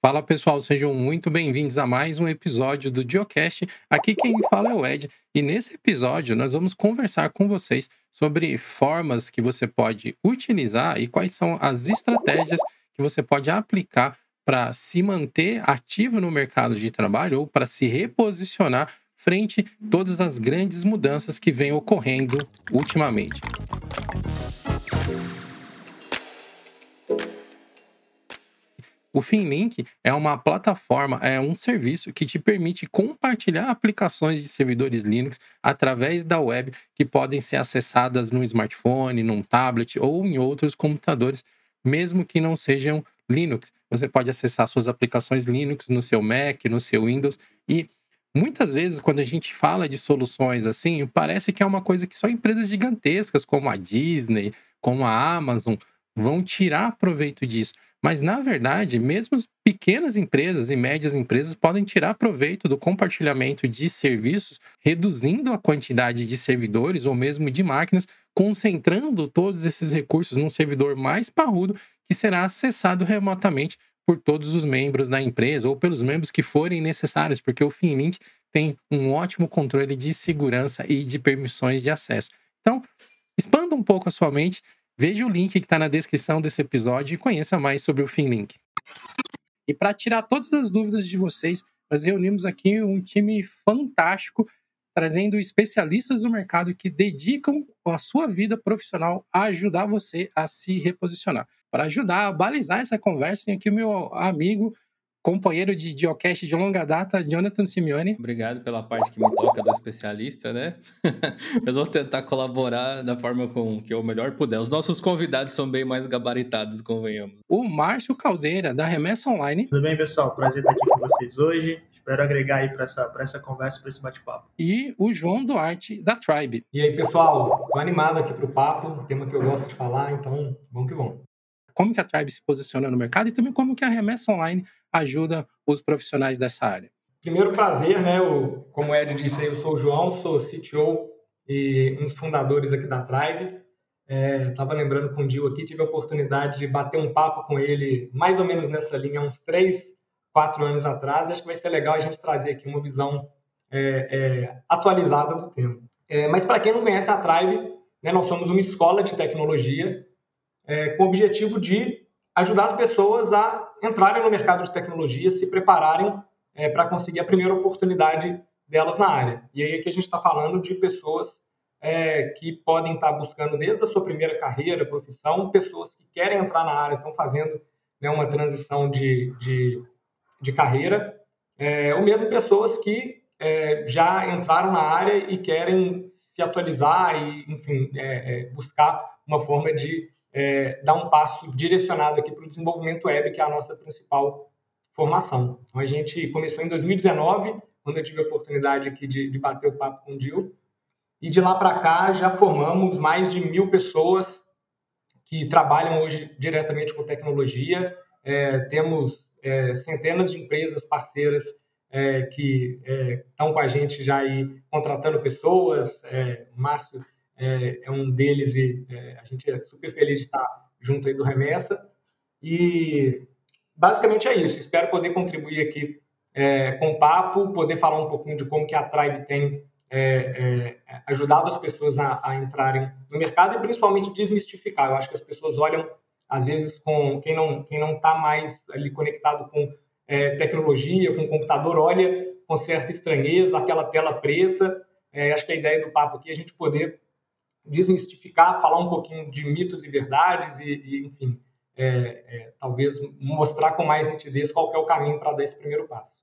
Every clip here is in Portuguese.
Fala pessoal, sejam muito bem-vindos a mais um episódio do Geocast. Aqui quem fala é o Ed e nesse episódio nós vamos conversar com vocês sobre formas que você pode utilizar e quais são as estratégias que você pode aplicar para se manter ativo no mercado de trabalho ou para se reposicionar frente a todas as grandes mudanças que vêm ocorrendo ultimamente. O Finlink é uma plataforma, é um serviço que te permite compartilhar aplicações de servidores Linux através da web que podem ser acessadas no smartphone, num tablet ou em outros computadores, mesmo que não sejam Linux. Você pode acessar suas aplicações Linux no seu Mac, no seu Windows e muitas vezes quando a gente fala de soluções assim, parece que é uma coisa que só empresas gigantescas como a Disney, como a Amazon vão tirar proveito disso. Mas, na verdade, mesmo pequenas empresas e médias empresas podem tirar proveito do compartilhamento de serviços, reduzindo a quantidade de servidores ou mesmo de máquinas, concentrando todos esses recursos num servidor mais parrudo que será acessado remotamente por todos os membros da empresa ou pelos membros que forem necessários, porque o Finlink tem um ótimo controle de segurança e de permissões de acesso. Então, expanda um pouco a sua mente Veja o link que está na descrição desse episódio e conheça mais sobre o Finlink. E para tirar todas as dúvidas de vocês, nós reunimos aqui um time fantástico, trazendo especialistas do mercado que dedicam a sua vida profissional a ajudar você a se reposicionar. Para ajudar a balizar essa conversa, tem aqui o meu amigo companheiro de Geocast de longa data, Jonathan Simeone. Obrigado pela parte que me toca do especialista, né? Mas vou tentar colaborar da forma com que eu melhor puder. Os nossos convidados são bem mais gabaritados, convenhamos. O Márcio Caldeira, da Remessa Online. Tudo bem, pessoal? Prazer estar aqui com vocês hoje. Espero agregar aí para essa, essa conversa, para esse bate-papo. E o João Duarte, da Tribe. E aí, pessoal? Tô animado aqui para o papo, tema que eu gosto de falar, então vamos que vamos como que a Tribe se posiciona no mercado e também como que a remessa online ajuda os profissionais dessa área. Primeiro prazer, né? Eu, como o Ed disse, eu sou o João, sou CTO e um dos fundadores aqui da Tribe. Estava é, lembrando com o Dil aqui, tive a oportunidade de bater um papo com ele mais ou menos nessa linha, uns três, quatro anos atrás. Acho que vai ser legal a gente trazer aqui uma visão é, é, atualizada do tema. É, mas para quem não conhece a Tribe, né, nós somos uma escola de tecnologia é, com o objetivo de ajudar as pessoas a entrarem no mercado de tecnologia, se prepararem é, para conseguir a primeira oportunidade delas na área. E aí aqui a gente está falando de pessoas é, que podem estar tá buscando desde a sua primeira carreira, profissão, pessoas que querem entrar na área, estão fazendo né, uma transição de, de, de carreira, é, ou mesmo pessoas que é, já entraram na área e querem se atualizar e, enfim, é, é, buscar uma forma de é, dar um passo direcionado aqui para o desenvolvimento web, que é a nossa principal formação. Então, a gente começou em 2019, quando eu tive a oportunidade aqui de, de bater o papo com o Dil, e de lá para cá já formamos mais de mil pessoas que trabalham hoje diretamente com tecnologia. É, temos é, centenas de empresas parceiras é, que estão é, com a gente já aí contratando pessoas. É, Márcio é, é um deles e é, a gente é super feliz de estar junto aí do Remessa. E basicamente é isso. Espero poder contribuir aqui é, com o papo, poder falar um pouquinho de como que a Tribe tem é, é, ajudado as pessoas a, a, entrarem no mercado e principalmente desmistificar. Eu acho que as pessoas olham, às vezes, com quem não quem não está mais ali conectado com é, tecnologia, com computador, olha com certa estranheza aquela tela preta. acho que a ideia do papo aqui é a gente poder desmistificar, falar um pouquinho de mitos e verdades e, e enfim, é, é, talvez mostrar com mais nitidez qual é o caminho para dar esse primeiro passo.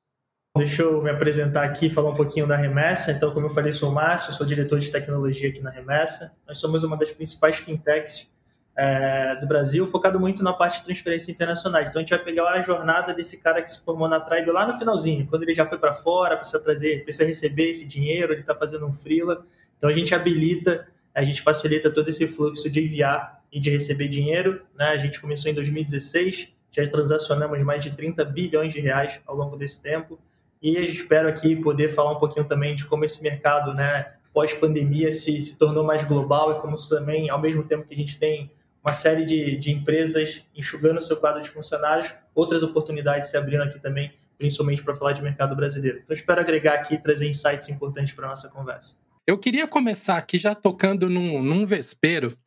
Deixa eu me apresentar aqui, falar um pouquinho da Remessa. Então, como eu falei, sou o Márcio, sou diretor de tecnologia aqui na Remessa. Nós somos uma das principais fintechs é, do Brasil, focado muito na parte de transferência internacionais. Então, a gente vai pegar a jornada desse cara que se formou na Tribe lá no finalzinho, quando ele já foi para fora, precisa trazer, precisa receber esse dinheiro, ele está fazendo um freela. Então, a gente habilita a gente facilita todo esse fluxo de enviar e de receber dinheiro. Né? A gente começou em 2016, já transacionamos mais de 30 bilhões de reais ao longo desse tempo. E eu espero aqui poder falar um pouquinho também de como esse mercado, né, pós-pandemia, se, se tornou mais global e como também, ao mesmo tempo que a gente tem uma série de, de empresas enxugando seu quadro de funcionários, outras oportunidades se abrindo aqui também, principalmente para falar de mercado brasileiro. Então, espero agregar aqui e trazer insights importantes para a nossa conversa. Eu queria começar aqui já tocando num, num vespeiro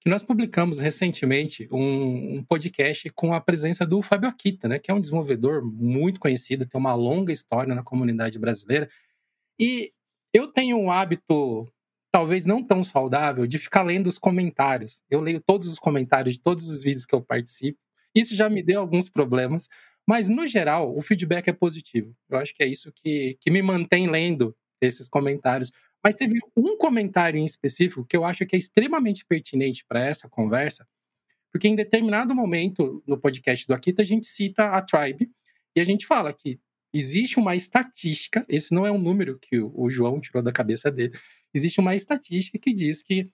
que nós publicamos recentemente um, um, podcast com a presença do Fábio Akita, né, que é um desenvolvedor muito conhecido, tem uma longa história na comunidade brasileira. E eu tenho um hábito talvez não tão saudável, de ficar lendo os comentários. Eu leio todos os comentários de todos os vídeos que eu participo. Isso já me deu alguns problemas, mas no geral o feedback é positivo. Eu acho que é isso que, que me mantém lendo esses comentários. Mas teve um comentário em específico que eu acho que é extremamente pertinente para essa conversa, porque em determinado momento no podcast do Akita a gente cita a Tribe e a gente fala que existe uma estatística, esse não é um número que o João tirou da cabeça dele, existe uma estatística que diz que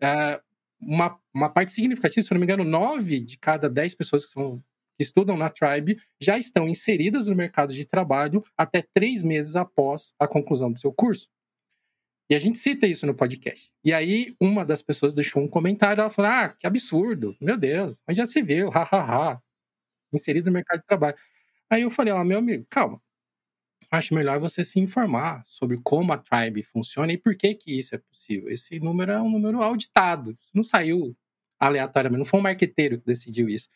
é, uma, uma parte significativa, se não me engano, nove de cada dez pessoas que, são, que estudam na Tribe já estão inseridas no mercado de trabalho até três meses após a conclusão do seu curso. E a gente cita isso no podcast. E aí, uma das pessoas deixou um comentário, ela falou, ah, que absurdo, meu Deus, onde já se viu, hahaha, inserido no mercado de trabalho. Aí eu falei, ó, oh, meu amigo, calma, acho melhor você se informar sobre como a Tribe funciona e por que que isso é possível. Esse número é um número auditado, não saiu aleatoriamente, não foi um marqueteiro que decidiu isso.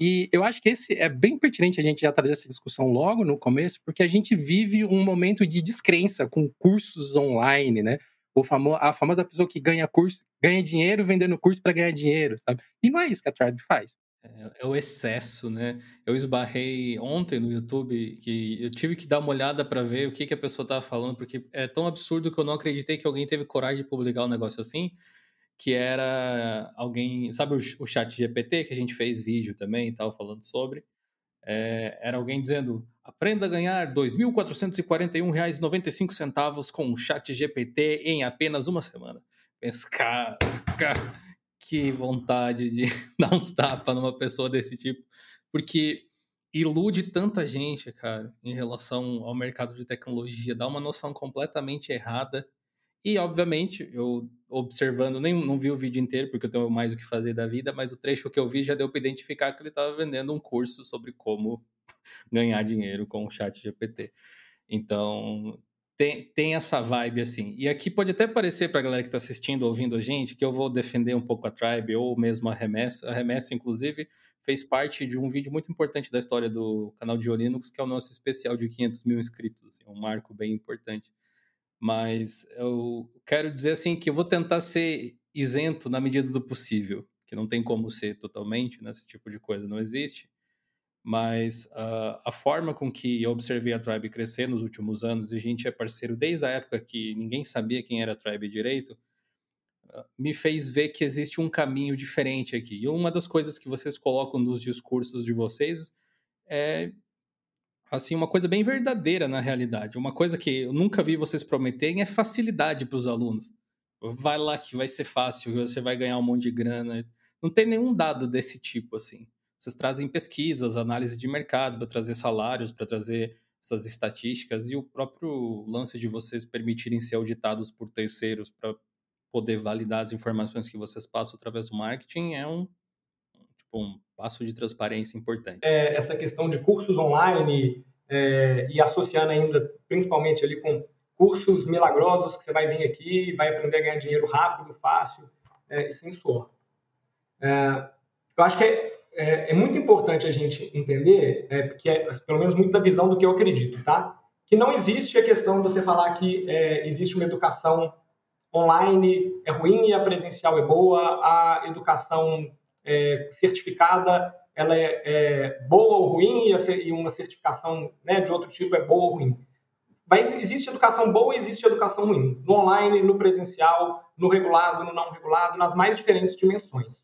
E eu acho que esse é bem pertinente a gente já trazer essa discussão logo no começo, porque a gente vive um momento de descrença com cursos online, né? O famo a famosa pessoa que ganha curso, ganha dinheiro vendendo curso para ganhar dinheiro, sabe? E não é isso que a Tribe faz. É, é, o excesso, né? Eu esbarrei ontem no YouTube que eu tive que dar uma olhada para ver o que, que a pessoa estava falando, porque é tão absurdo que eu não acreditei que alguém teve coragem de publicar um negócio assim, que era alguém, sabe o, o chat GPT que a gente fez vídeo também e tal falando sobre, é, era alguém dizendo aprenda a ganhar R$ 2.441,95 com o chat GPT em apenas uma semana. Pensa, cara, que vontade de dar uns tapas numa pessoa desse tipo, porque ilude tanta gente, cara, em relação ao mercado de tecnologia, dá uma noção completamente errada. E, obviamente, eu observando, nem não vi o vídeo inteiro, porque eu tenho mais o que fazer da vida, mas o trecho que eu vi já deu para identificar que ele estava vendendo um curso sobre como ganhar dinheiro com o chat GPT. Então, tem, tem essa vibe assim. E aqui pode até parecer para a galera que está assistindo, ouvindo a gente, que eu vou defender um pouco a Tribe ou mesmo a Remessa. A Remessa, inclusive, fez parte de um vídeo muito importante da história do canal de Linux, que é o nosso especial de 500 mil inscritos. Assim, um marco bem importante. Mas eu quero dizer assim que eu vou tentar ser isento na medida do possível, que não tem como ser totalmente, né? Esse tipo de coisa não existe mas uh, a forma com que eu observei a Tribe crescer nos últimos anos, e a gente é parceiro desde a época que ninguém sabia quem era a Tribe direito, uh, me fez ver que existe um caminho diferente aqui. E uma das coisas que vocês colocam nos discursos de vocês é assim uma coisa bem verdadeira na realidade. Uma coisa que eu nunca vi vocês prometerem é facilidade para os alunos. Vai lá que vai ser fácil, você vai ganhar um monte de grana. Não tem nenhum dado desse tipo assim. Vocês trazem pesquisas, análise de mercado para trazer salários, para trazer essas estatísticas e o próprio lance de vocês permitirem ser auditados por terceiros para poder validar as informações que vocês passam através do marketing é um, tipo, um passo de transparência importante. É, essa questão de cursos online é, e associando ainda principalmente ali com cursos milagrosos que você vai vir aqui, vai aprender a ganhar dinheiro rápido, fácil é, e sem suor. É, eu acho que é, é, é, muito importante a gente entender, é, que é, pelo menos muito da visão do que eu acredito, tá? Que não existe a questão de você falar que é, existe uma educação online é ruim e a presencial é boa, a educação é, certificada ela é, é, boa ou ruim e, uma certificação né, de outro tipo é boa ou ruim. Mas existe educação boa e existe educação ruim. No online, no presencial, no regulado, no não regulado, nas mais diferentes dimensões.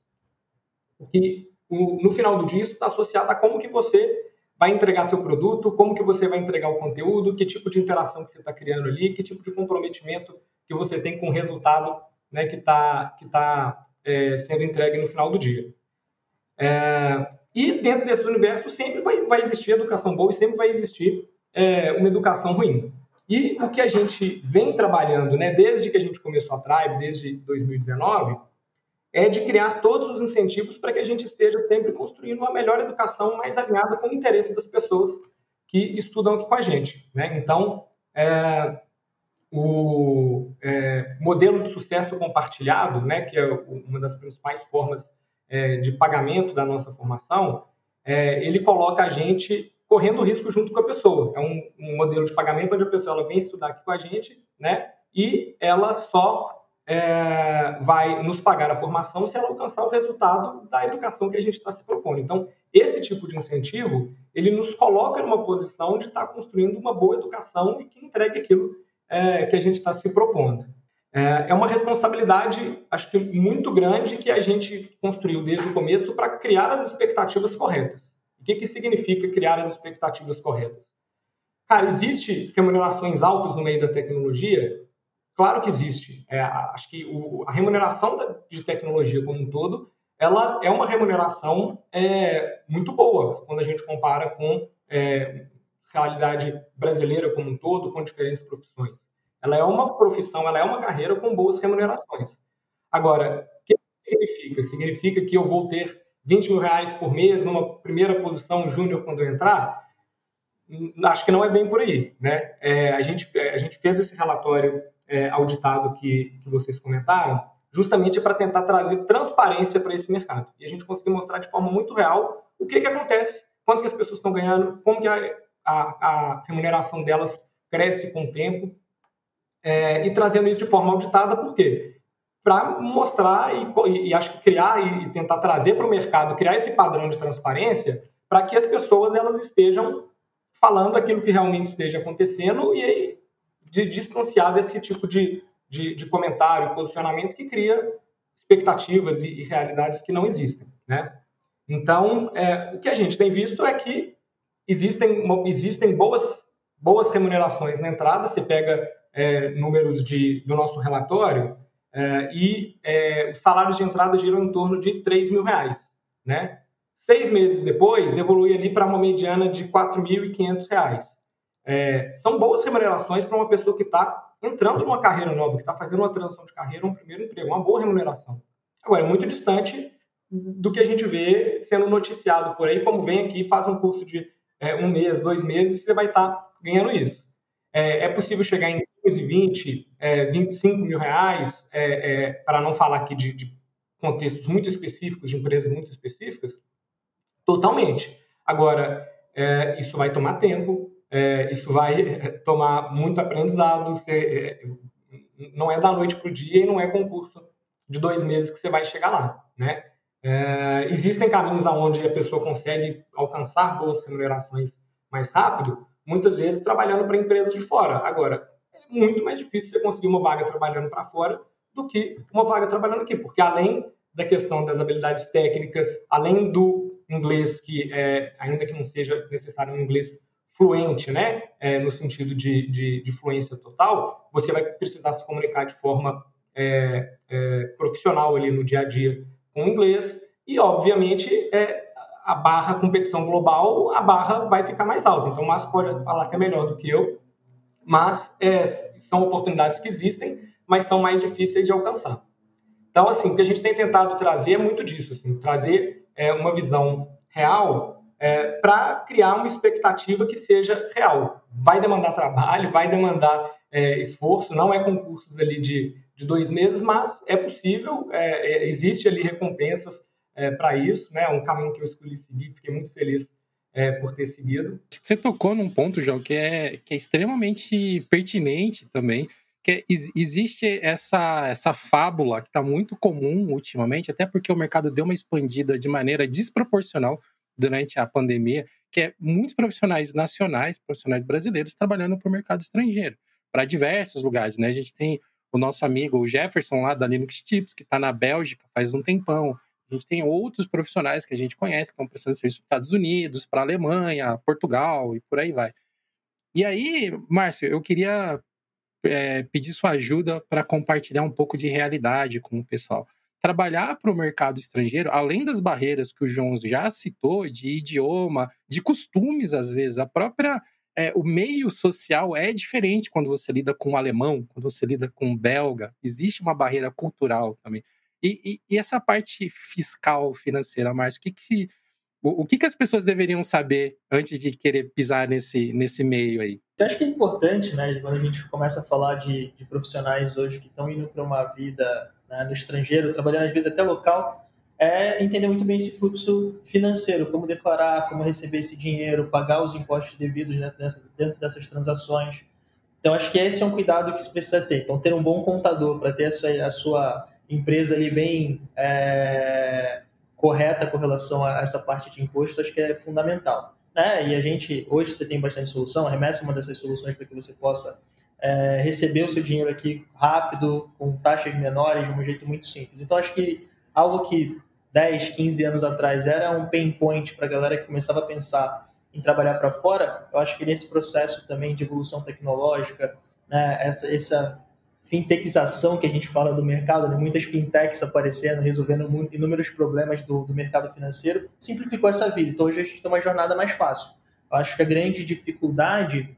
O que no final do dia, está associado a como que você vai entregar seu produto, como que você vai entregar o conteúdo, que tipo de interação que você está criando ali, que tipo de comprometimento que você tem com o resultado né, que está que tá, é, sendo entregue no final do dia. É, e dentro desse universo sempre vai, vai existir educação boa e sempre vai existir é, uma educação ruim. E o que a gente vem trabalhando, né, desde que a gente começou a Tribe, desde 2019, é de criar todos os incentivos para que a gente esteja sempre construindo uma melhor educação mais alinhada com o interesse das pessoas que estudam aqui com a gente. Né? Então, é, o é, modelo de sucesso compartilhado, né, que é uma das principais formas é, de pagamento da nossa formação, é, ele coloca a gente correndo risco junto com a pessoa. É um, um, modelo de pagamento onde a pessoa ela vem estudar aqui com a gente, né, e ela só é, vai nos pagar a formação se ela alcançar o resultado da educação que a gente está se propondo. Então, esse tipo de incentivo, ele nos coloca numa posição de estar tá construindo uma boa educação e que entregue aquilo é, que a gente está se propondo. É, é uma responsabilidade, acho que muito grande, que a gente construiu desde o começo para criar as expectativas corretas. O que, que significa criar as expectativas corretas? Cara, existe remunerações altas no meio da tecnologia? Claro que existe. É, acho que o, a remuneração de tecnologia como um todo, ela é uma remuneração é, muito boa quando a gente compara com é, realidade brasileira como um todo, com diferentes profissões. Ela é uma profissão, ela é uma carreira com boas remunerações. Agora, o que significa? Significa que eu vou ter 20 mil reais por mês numa primeira posição júnior quando eu entrar? Acho que não é bem por aí. Né? É, a, gente, a gente fez esse relatório é, auditado que, que vocês comentaram, justamente para tentar trazer transparência para esse mercado. E a gente conseguiu mostrar de forma muito real o que, que acontece, quanto que as pessoas estão ganhando, como que a, a, a remuneração delas cresce com o tempo, é, e trazendo isso de forma auditada, por quê? Para mostrar e, e, acho que criar e, tentar trazer para o mercado, criar esse padrão de transparência, para que as pessoas elas estejam falando aquilo que realmente esteja acontecendo e aí de distanciar desse tipo de, de, de comentário, posicionamento que cria expectativas e, e, realidades que não existem, né? Então, é, o que a gente tem visto é que existem, existem boas, boas remunerações na entrada. Você pega é, números de, do nosso relatório é, e é, os salários de entrada giram em torno de 3 mil reais, né? Seis meses depois, evolui ali para uma mediana de 4.500 reais. É, são boas remunerações para uma pessoa que está entrando numa carreira nova, que está fazendo uma transição de carreira, um primeiro emprego, uma boa remuneração. Agora, é muito distante do que a gente vê sendo noticiado por aí, como vem aqui, faz um curso de é, um mês, dois meses, você vai estar tá ganhando isso. É, é, possível chegar em 15, 20, é, 25 mil reais, é, é, para não falar aqui de, de contextos muito específicos, de empresas muito específicas? Totalmente. Agora, é, isso vai tomar tempo, é, isso vai tomar muito aprendizado. Você, é, não é da noite para o dia e não é concurso de dois meses que você vai chegar lá, né? É, existem caminhos aonde a pessoa consegue alcançar boas remunerações mais rápido, muitas vezes trabalhando para empresas de fora. Agora, é muito mais difícil você conseguir uma vaga trabalhando para fora do que uma vaga trabalhando aqui, porque além da questão das habilidades técnicas, além do inglês, que é, ainda que não seja necessário um inglês fluente, né, é, no sentido de, de, de, fluência total, você vai precisar se comunicar de forma é, é, profissional ali no dia a dia com o inglês e, obviamente, é, a barra competição global, a barra vai ficar mais alta. Então, o Márcio pode falar que é melhor do que eu, mas é, são oportunidades que existem, mas são mais difíceis de alcançar. Então, assim, o que a gente tem tentado trazer é muito disso, assim, trazer é, uma visão real é, para criar uma expectativa que seja real. Vai demandar trabalho, vai demandar é, esforço, não é concursos ali de, de dois meses, mas é possível, é, é existe ali recompensas é, para isso, né? É um caminho que eu escolhi seguir, fiquei muito feliz é, por ter seguido. Você tocou num ponto, João, que é, que é extremamente pertinente também, que existe essa, essa fábula que está muito comum ultimamente, até porque o mercado deu uma expandida de maneira desproporcional durante a pandemia, que é muitos profissionais nacionais, profissionais brasileiros, trabalhando para o mercado estrangeiro, para diversos lugares. Né? A gente tem o nosso amigo Jefferson, lá da Linux Tips, que está na Bélgica faz um tempão. A gente tem outros profissionais que a gente conhece, que estão prestando serviço para os Estados Unidos, para a Alemanha, Portugal e por aí vai. E aí, Márcio, eu queria é, pedir sua ajuda para compartilhar um pouco de realidade com o pessoal trabalhar para o mercado estrangeiro, além das barreiras que o João já citou, de idioma, de costumes, às vezes, a própria. É, o meio social é diferente quando você lida com um alemão, quando você lida com um belga. Existe uma barreira cultural também. E, e, e essa parte fiscal, financeira, Márcio, o que, que o, o que, que as pessoas deveriam saber antes de querer pisar nesse, nesse meio aí? Eu acho que é importante, né, quando a gente começa a falar de, de profissionais hoje que estão indo para uma vida né, no estrangeiro, trabalhando às vezes até local, é entender muito bem esse fluxo financeiro, como declarar, como receber esse dinheiro, pagar os impostos devidos dentro, dessa, dentro dessas transações. Então, acho que esse é um cuidado que se precisa ter. Então, ter um bom contador para ter a sua, a sua, empresa ali bem é, correta com relação a essa parte de imposto, acho que é fundamental. Né? E a gente, hoje você tem bastante solução, a remessa é uma dessas soluções para que você possa é, receber o seu dinheiro aqui rápido, com taxas menores, de um jeito muito simples. Então, acho que algo que 10, 15 anos atrás era um pain point para a galera que começava a pensar em trabalhar para fora, eu acho que nesse processo também de evolução tecnológica, né, essa, essa fintechização que a gente fala do mercado, né? muitas fintechs aparecendo, resolvendo inúmeros problemas do, do, mercado financeiro, simplificou essa vida. Então hoje a gente tem uma jornada mais fácil. Eu acho que a grande dificuldade,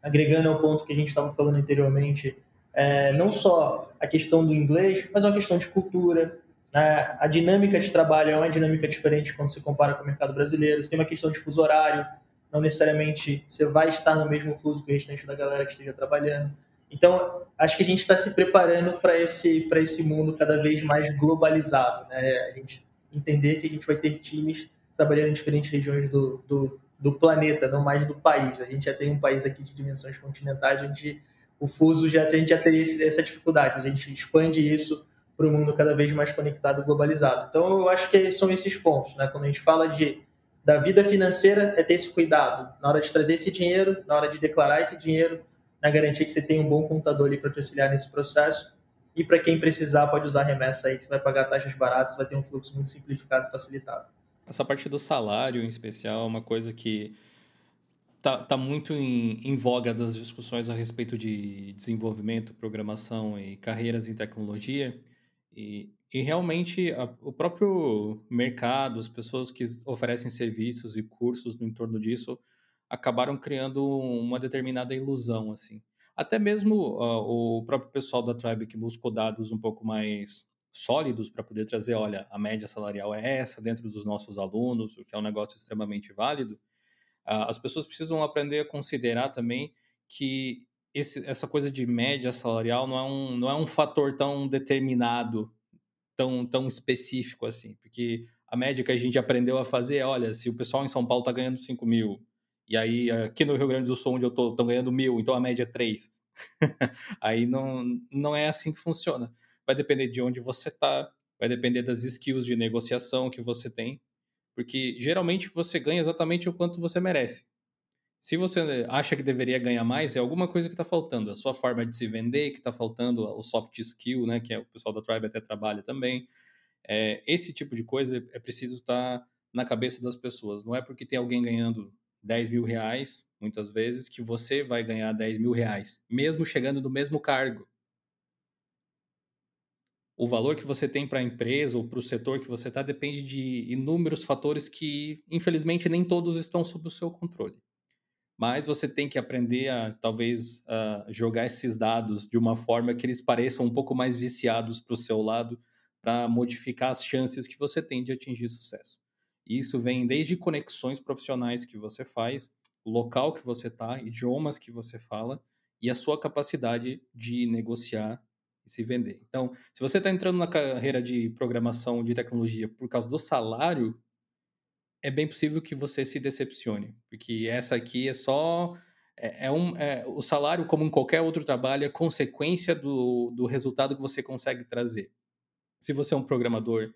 agregando ao ponto que a gente estava falando anteriormente, é não só a questão do inglês, mas é uma questão de cultura. Né? A dinâmica de trabalho é uma dinâmica diferente quando se compara com o mercado brasileiro. Você tem uma questão de fuso horário, não necessariamente você vai estar no mesmo fuso que o restante da galera que esteja trabalhando. Então, acho que a gente está se preparando para esse, esse mundo cada vez mais globalizado. Né? A gente entender que a gente vai ter times trabalhando em diferentes regiões do, do, do, planeta, não mais do país. A gente já tem um país aqui de dimensões continentais onde o fuso já a gente já teria essa dificuldade, mas a gente expande isso para o mundo cada vez mais conectado e globalizado. Então, eu acho que são esses pontos. Né? Quando a gente fala de da vida financeira, é ter esse cuidado na hora de trazer esse dinheiro, na hora de declarar esse dinheiro, na garantia que você tem um bom contador ali para te auxiliar nesse processo. E para quem precisar, pode usar remessa aí, que você vai pagar taxas baratas, vai ter um fluxo muito simplificado e facilitado. Essa parte do salário, em especial, é uma coisa que tá, tá muito em, em voga das discussões a respeito de desenvolvimento, programação e carreiras em tecnologia. E, e realmente a, o próprio mercado, as pessoas que oferecem serviços e cursos no entorno disso, acabaram criando uma determinada ilusão, assim. Até mesmo uh, o próprio pessoal da Tribe que buscou dados um pouco mais sólidos para poder trazer, olha, a média salarial é essa dentro dos nossos alunos, o que é um negócio extremamente válido. Uh, as pessoas precisam aprender a considerar também que esse, essa coisa de média salarial não é um, não é um fator tão determinado, tão, tão específico assim, porque a média que a gente aprendeu a fazer é, olha, se o pessoal em São Paulo está ganhando 5 mil, e aí, aqui no Rio Grande do Sul, onde eu tô, estão ganhando mil, então a média é três. aí não, não é assim que funciona. Vai depender de onde você tá, vai depender das skills de negociação que você tem, porque geralmente você ganha exatamente o quanto você merece. Se você acha que deveria ganhar mais, é alguma coisa que está faltando. A sua forma de se vender, que está faltando, o soft skill, né, que é o pessoal da Tribe até trabalha também. É, esse tipo de coisa é preciso estar tá na cabeça das pessoas. Não é porque tem alguém ganhando 10 mil reais, muitas vezes, que você vai ganhar 10 mil reais, mesmo chegando no mesmo cargo. O valor que você tem para a empresa ou para o setor que você está depende de inúmeros fatores que, infelizmente, nem todos estão sob o seu controle. Mas você tem que aprender a, talvez, a jogar esses dados de uma forma que eles pareçam um pouco mais viciados para o seu lado, para modificar as chances que você tem de atingir sucesso. E isso vem desde conexões profissionais que você faz, local que você está, idiomas que você fala e a sua capacidade de negociar e se vender. Então, se você está entrando na carreira de programação de tecnologia por causa do salário, é bem possível que você se decepcione, porque essa aqui é só é, é um é, o salário como em qualquer outro trabalho é consequência do, do resultado que você consegue trazer. Se você é um programador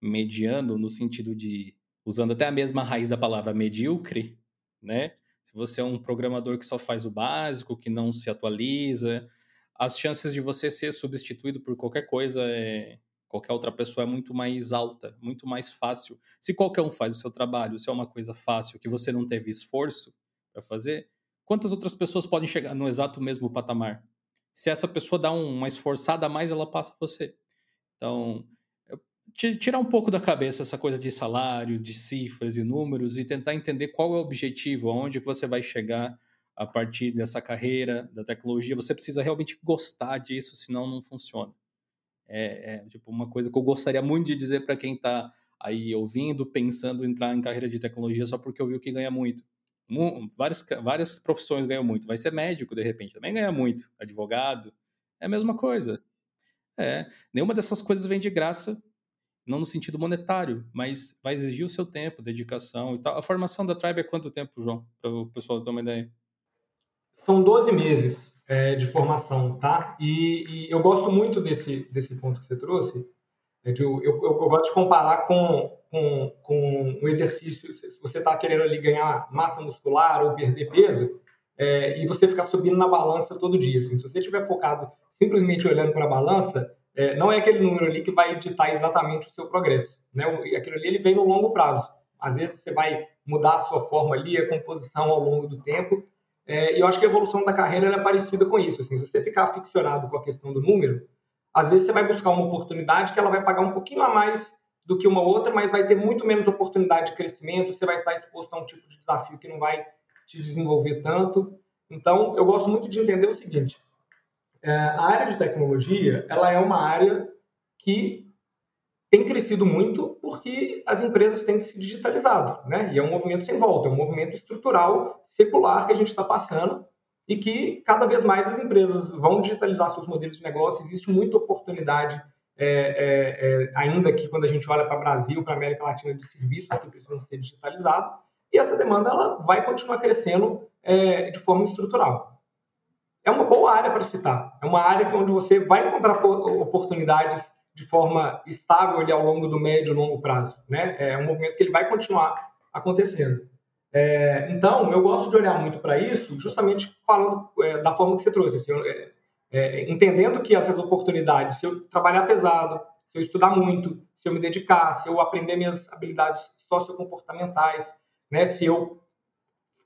mediano no sentido de usando até a mesma raiz da palavra medíocre, né? Se você é um programador que só faz o básico, que não se atualiza, as chances de você ser substituído por qualquer coisa, é, qualquer outra pessoa, é muito mais alta, muito mais fácil. Se qualquer um faz o seu trabalho, se é uma coisa fácil, que você não teve esforço para fazer, quantas outras pessoas podem chegar no exato mesmo patamar? Se essa pessoa dá uma esforçada a mais, ela passa você. Então, tirar um pouco da cabeça essa coisa de salário, de cifras e números e tentar entender qual é o objetivo, aonde você vai chegar a partir dessa carreira da tecnologia. Você precisa realmente gostar disso, senão não funciona. É, é, tipo uma coisa que eu gostaria muito de dizer para quem está aí ouvindo, pensando em entrar em carreira de tecnologia só porque ouviu que ganha muito. Várias, várias profissões ganham muito. Vai ser médico, de repente, também ganha muito. Advogado, é a mesma coisa. É, nenhuma dessas coisas vem de graça, não no sentido monetário, mas vai exigir o seu tempo, dedicação e tal. A formação da Tribe é quanto tempo, João? Para o pessoal ter uma ideia. São 12 meses é, de formação, tá? E, e, eu gosto muito desse, desse ponto que você trouxe. É de, eu, eu, eu, gosto de comparar com, com, com um exercício. Se você está querendo ali ganhar massa muscular ou perder peso, é, e você ficar subindo na balança todo dia. Assim, se você estiver focado simplesmente olhando para a balança, é, não é aquele número ali que vai ditar exatamente o seu progresso. Né? Aquilo ali ele vem no longo prazo. Às vezes você vai mudar a sua forma ali, a composição ao longo do tempo. É, e eu acho que a evolução da carreira é parecida com isso. Assim, se você ficar aficionado com a questão do número, às vezes você vai buscar uma oportunidade que ela vai pagar um pouquinho a mais do que uma outra, mas vai ter muito menos oportunidade de crescimento, você vai estar exposto a um tipo de desafio que não vai te desenvolver tanto. Então, eu gosto muito de entender o seguinte: é, a área de tecnologia ela é uma área que tem crescido muito porque as empresas têm se digitalizado, né? E é um movimento sem volta, é um movimento estrutural, secular que a gente está passando e que cada vez mais as empresas vão digitalizar seus modelos de negócio. Existe muita oportunidade, é, é, é, ainda que quando a gente olha para o Brasil, para a América Latina, de serviços que precisam ser digitalizados. E essa demanda ela vai continuar crescendo é, de forma estrutural. É uma boa área para citar. É uma área onde você vai encontrar oportunidades de forma estável ali ao longo do médio e longo prazo. Né? É um movimento que ele vai continuar acontecendo. É, então, eu gosto de olhar muito para isso, justamente falando é, da forma que você trouxe, assim, é, é, entendendo que essas oportunidades, se eu trabalhar pesado, se eu estudar muito, se eu me dedicar, se eu aprender minhas habilidades sociocomportamentais, né, se eu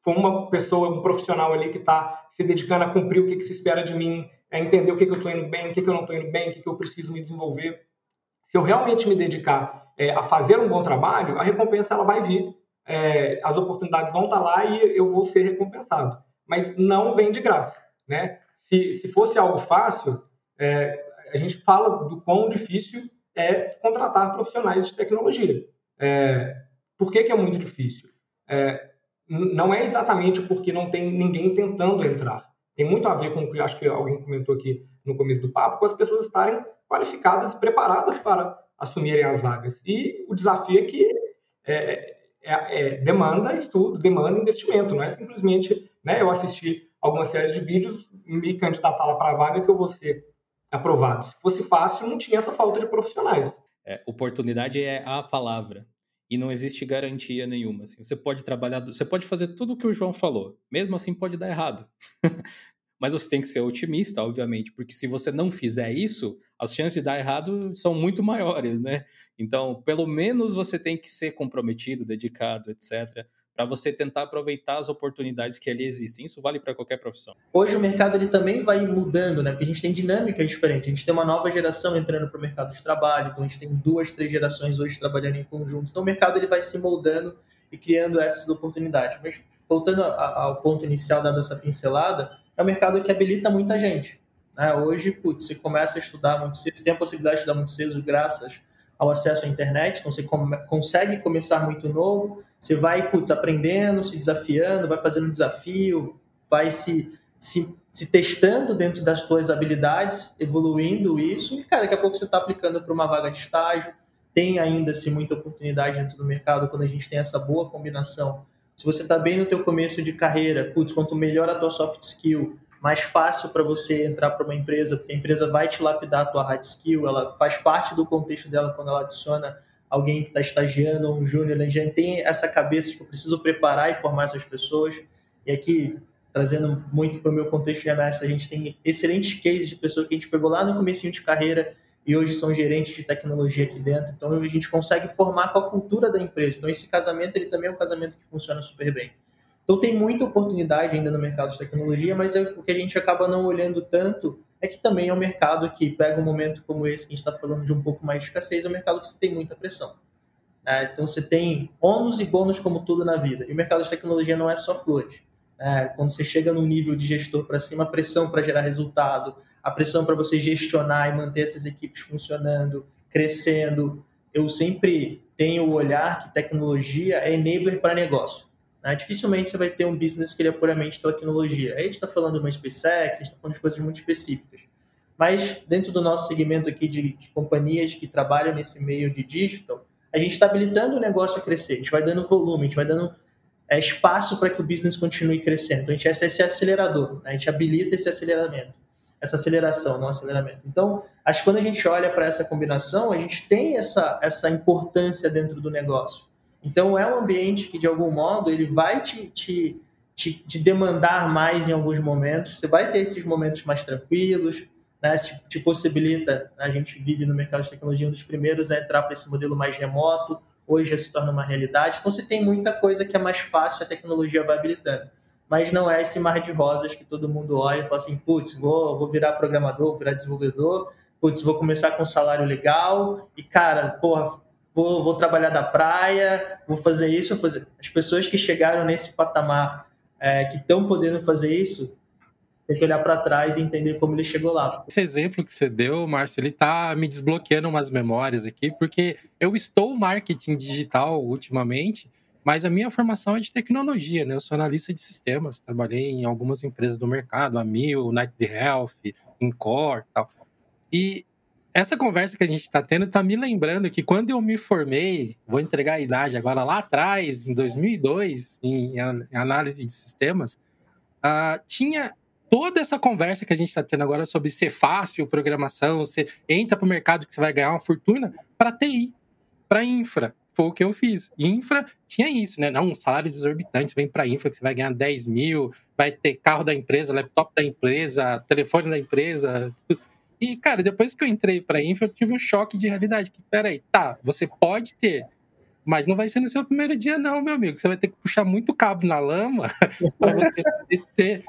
for uma pessoa, um profissional ali que está se dedicando a cumprir o que, que, se espera de mim, a entender o que, que eu estou indo bem, o que, que eu não estou indo bem, o que, que eu preciso me desenvolver. Se eu realmente me dedicar é, a fazer um bom trabalho, a recompensa ela vai vir, é, as oportunidades vão estar tá lá e eu vou ser recompensado. Mas não vem de graça, né? Se, se fosse algo fácil, é, a gente fala do quão difícil é contratar profissionais de tecnologia. É, por que, que é muito difícil? É, não é exatamente porque não tem ninguém tentando entrar. Tem muito a ver com o que acho que alguém comentou aqui no começo do papo, com as pessoas estarem qualificadas e preparadas para assumirem as vagas. E o desafio é que é, é, é, demanda estudo, demanda investimento, não é simplesmente né, eu assistir algumas séries de vídeos, me candidatar lá para a vaga que eu vou ser aprovado. Se fosse fácil, não tinha essa falta de profissionais. É, oportunidade é a palavra e não existe garantia nenhuma. Assim. Você pode trabalhar, você pode fazer tudo o que o João falou, mesmo assim pode dar errado. Mas você tem que ser otimista, obviamente, porque se você não fizer isso, as chances de dar errado são muito maiores, né? Então, pelo menos você tem que ser comprometido, dedicado, etc para você tentar aproveitar as oportunidades que ali existem. Isso vale para qualquer profissão. Hoje o mercado ele também vai mudando, né? Porque a gente tem dinâmicas diferentes. A gente tem uma nova geração entrando para o mercado de trabalho, então a gente tem duas, três gerações hoje trabalhando em conjunto. Então o mercado ele vai se moldando e criando essas oportunidades. Mas voltando ao ponto inicial dada essa pincelada, é um mercado que habilita muita gente. Né? Hoje, putz, você começa a estudar muito cedo, você tem a possibilidade de estudar muito cedo graças ao acesso à internet, então você come, consegue começar muito novo, você vai, putz, aprendendo, se desafiando, vai fazendo um desafio, vai se, se, se testando dentro das suas habilidades, evoluindo isso, e, cara, daqui a pouco você está aplicando para uma vaga de estágio, tem ainda, assim, muita oportunidade dentro do mercado quando a gente tem essa boa combinação. Se você está bem no teu começo de carreira, putz, quanto melhor a tua soft skill, mais fácil para você entrar para uma empresa, porque a empresa vai te lapidar a tua hard skill, ela faz parte do contexto dela quando ela adiciona alguém que está estagiando, um júnior, a gente tem essa cabeça de que eu preciso preparar e formar essas pessoas. E aqui, trazendo muito para o meu contexto de MS, a gente tem excelentes cases de pessoas que a gente pegou lá no começo de carreira e hoje são gerentes de tecnologia aqui dentro. Então, a gente consegue formar com a cultura da empresa. Então, esse casamento, ele também é um casamento que funciona super bem. Então tem muita oportunidade ainda no mercado de tecnologia, mas é o que a gente acaba não olhando tanto é que também é um mercado que pega um momento como esse que a gente está falando de um pouco mais de escassez, é um mercado que você tem muita pressão. É, então você tem ônus e bônus como tudo na vida. E o mercado de tecnologia não é só flores. É, quando você chega num nível de gestor para cima, a pressão para gerar resultado, a pressão para você gestionar e manter essas equipes funcionando, crescendo. Eu sempre tenho o olhar que tecnologia é enabler para negócio. Né? Dificilmente você vai ter um business que ele é puramente tecnologia. Aí a gente está falando de uma SpaceX, a gente está falando de coisas muito específicas. Mas dentro do nosso segmento aqui de, de companhias que trabalham nesse meio de digital, a gente está habilitando o negócio a crescer, a gente vai dando volume, a gente vai dando é, espaço para que o business continue crescendo. Então a gente é esse acelerador, né? a gente habilita esse aceleramento, essa aceleração, não aceleramento. Então, acho que quando a gente olha para essa combinação, a gente tem essa, essa importância dentro do negócio. Então é um ambiente que, de algum modo, ele vai te, te, te, te demandar mais em alguns momentos. Você vai ter esses momentos mais tranquilos, né, te, te possibilita, a gente vive no mercado de tecnologia, um dos primeiros a entrar para esse modelo mais remoto, hoje já se torna uma realidade. Então, se tem muita coisa que é mais fácil, a tecnologia vai habilitando. Mas não é esse mar de rosas que todo mundo olha e fala assim, putz, vou, vou virar programador, vou virar desenvolvedor, putz, vou começar com um salário legal e, cara, porra, vou, vou trabalhar da praia, vou fazer isso, vou fazer... As pessoas que chegaram nesse patamar, é, que estão podendo fazer isso, tem que olhar para trás e entender como ele chegou lá. Esse exemplo que você deu, Márcio, ele tá me desbloqueando umas memórias aqui, porque eu estou marketing digital ultimamente, mas a minha formação é de tecnologia, né? Eu sou analista de sistemas, trabalhei em algumas empresas do mercado, a Mil, Night Health, Incor tal. E essa conversa que a gente está tendo está me lembrando que quando eu me formei, vou entregar a idade agora lá atrás, em 2002, em análise de sistemas, uh, tinha toda essa conversa que a gente está tendo agora sobre ser fácil programação, você entra para o mercado que você vai ganhar uma fortuna para TI, para infra. Foi o que eu fiz. Infra tinha isso, né? Não, salários exorbitantes, vem para infra que você vai ganhar 10 mil, vai ter carro da empresa, laptop da empresa, telefone da empresa. E, cara, depois que eu entrei para infra, eu tive um choque de realidade. Que, peraí, tá, você pode ter, mas não vai ser no seu primeiro dia, não, meu amigo. Você vai ter que puxar muito cabo na lama para você ter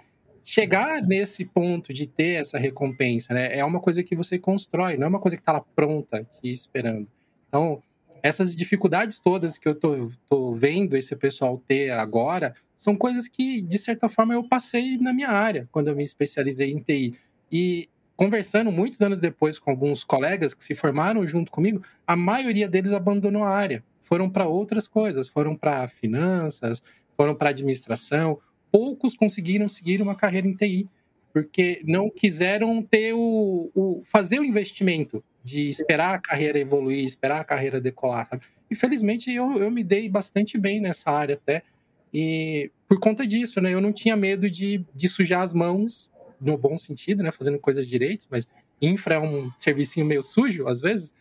chegar nesse ponto de ter essa recompensa, né, é uma coisa que você constrói, não é uma coisa que está lá pronta, aqui esperando. Então, essas dificuldades todas que eu tô, tô vendo esse pessoal ter agora são coisas que, de certa forma, eu passei na minha área, quando eu me especializei em TI. E conversando muitos anos depois com alguns colegas que se formaram junto comigo, a maioria deles abandonou a área, foram para outras coisas, foram para finanças, foram para administração, poucos conseguiram seguir uma carreira em TI, porque não quiseram ter o, o fazer o investimento de esperar a carreira evoluir, esperar a carreira decolar. Sabe? Eu, eu me dei bastante bem nessa área até. E por conta disso, né, eu não tinha medo de, de sujar as mãos, no bom sentido, né, fazendo coisas direitas, mas infra é um servicinho meio sujo, às vezes,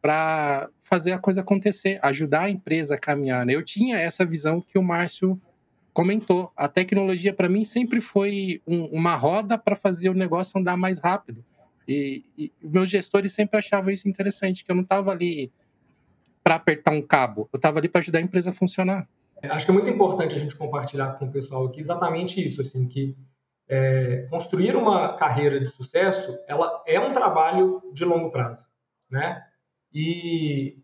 para fazer a coisa acontecer, ajudar a empresa a caminhar. Né? Eu tinha essa visão que o Márcio comentou, a tecnologia para mim sempre foi um, uma roda para fazer o negócio andar mais rápido. E, e, meus gestores sempre achavam isso interessante, que eu não estava ali para apertar um cabo, eu estava ali para ajudar a empresa a funcionar. É, acho que é muito importante a gente compartilhar com o pessoal aqui exatamente isso, assim, que é, construir uma carreira de sucesso, ela é um trabalho de longo prazo, né? E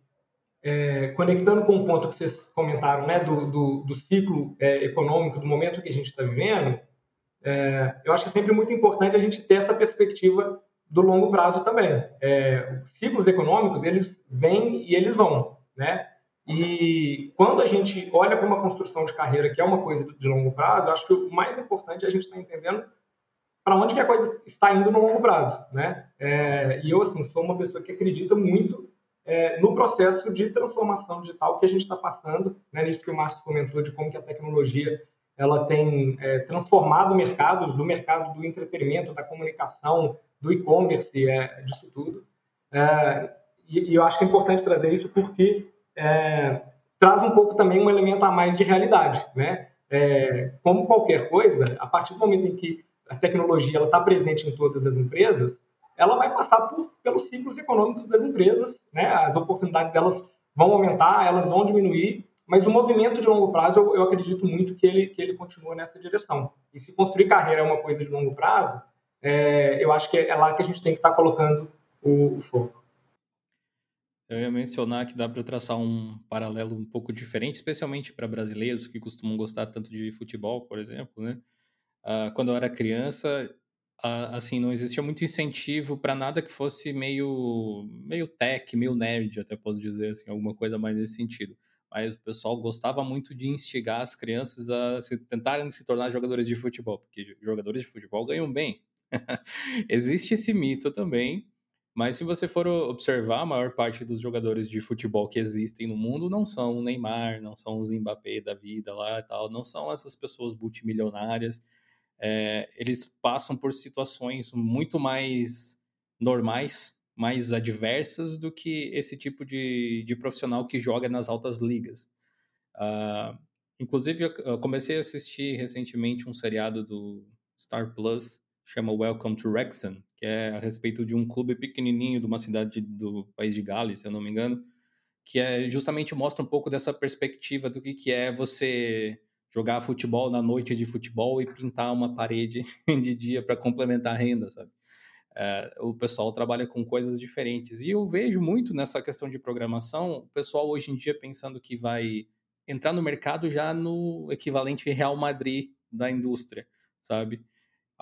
é, conectando com o ponto que vocês comentaram, né, do, do, do ciclo é, econômico, do momento que a gente está vivendo, é, eu acho que é sempre muito importante a gente ter essa perspectiva do longo prazo também. É, ciclos econômicos, eles vêm e eles vão, né? E quando a gente olha para uma construção de carreira que é uma coisa de longo prazo, acho que o mais importante é a gente estar tá entendendo para onde que a coisa está indo no longo prazo, né? É, e eu, assim, sou uma pessoa que acredita muito é, no processo de transformação digital que a gente está passando, né, nisso que o Márcio comentou, de como que a tecnologia ela tem é, transformado mercados, do mercado do entretenimento, da comunicação, do e-commerce, é, disso tudo. É, e, e, eu acho que é importante trazer isso porque é, traz um pouco também um elemento a mais de realidade. Né? É, como qualquer coisa, a partir do momento em que a tecnologia está presente em todas as empresas, ela vai passar por, pelos ciclos econômicos das empresas, né? As oportunidades elas vão aumentar, elas vão diminuir, mas o movimento de longo prazo eu, eu acredito muito que ele que ele continua nessa direção. E se construir carreira é uma coisa de longo prazo, é, eu acho que é lá que a gente tem que estar tá colocando o, o foco. Eu ia mencionar que dá para traçar um paralelo um pouco diferente, especialmente para brasileiros que costumam gostar tanto de futebol, por exemplo, né? Uh, quando eu era criança, assim, não existia muito incentivo para nada que fosse meio, meio tech, meio nerd, até posso dizer, assim, alguma coisa mais nesse sentido. Mas o pessoal gostava muito de instigar as crianças a se, tentarem se tornar jogadores de futebol, porque jogadores de futebol ganham bem. Existe esse mito também, mas se você for observar, a maior parte dos jogadores de futebol que existem no mundo não são o Neymar, não são os Mbappé da vida lá e tal, não são essas pessoas multimilionárias é, eles passam por situações muito mais normais, mais adversas do que esse tipo de, de profissional que joga nas altas ligas. Uh, inclusive, eu comecei a assistir recentemente um seriado do Star Plus, chama Welcome to Wrexham, que é a respeito de um clube pequenininho de uma cidade do país de Gales, se eu não me engano, que é justamente mostra um pouco dessa perspectiva do que, que é você jogar futebol na noite de futebol e pintar uma parede de dia para complementar a renda, sabe? É, o pessoal trabalha com coisas diferentes. E eu vejo muito nessa questão de programação, o pessoal hoje em dia pensando que vai entrar no mercado já no equivalente Real Madrid da indústria, sabe?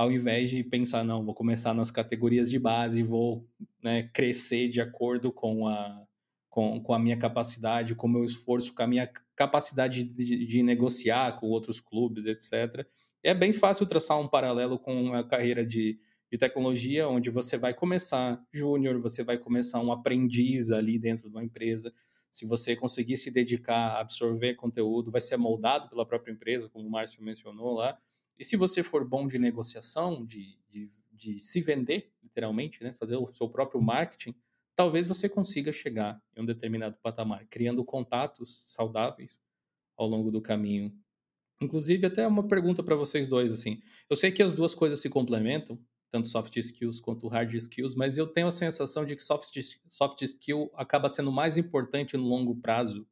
Ao invés de pensar, não, vou começar nas categorias de base, vou né, crescer de acordo com a, com, com a minha capacidade, com o meu esforço, com a minha capacidade de, de negociar com outros clubes, etc. É bem fácil traçar um paralelo com a carreira de, de tecnologia, onde você vai começar júnior, você vai começar um aprendiz ali dentro de uma empresa. Se você conseguir se dedicar a absorver conteúdo, vai ser moldado pela própria empresa, como o Márcio mencionou lá. E se você for bom de negociação, de, de, de se vender, literalmente, né? fazer o seu próprio marketing, talvez você consiga chegar em um determinado patamar, criando contatos saudáveis ao longo do caminho. Inclusive, até uma pergunta para vocês dois, assim. Eu sei que as duas coisas se complementam, tanto soft skills quanto hard skills, mas eu tenho a sensação de que soft, soft skill acaba sendo mais importante no longo prazo,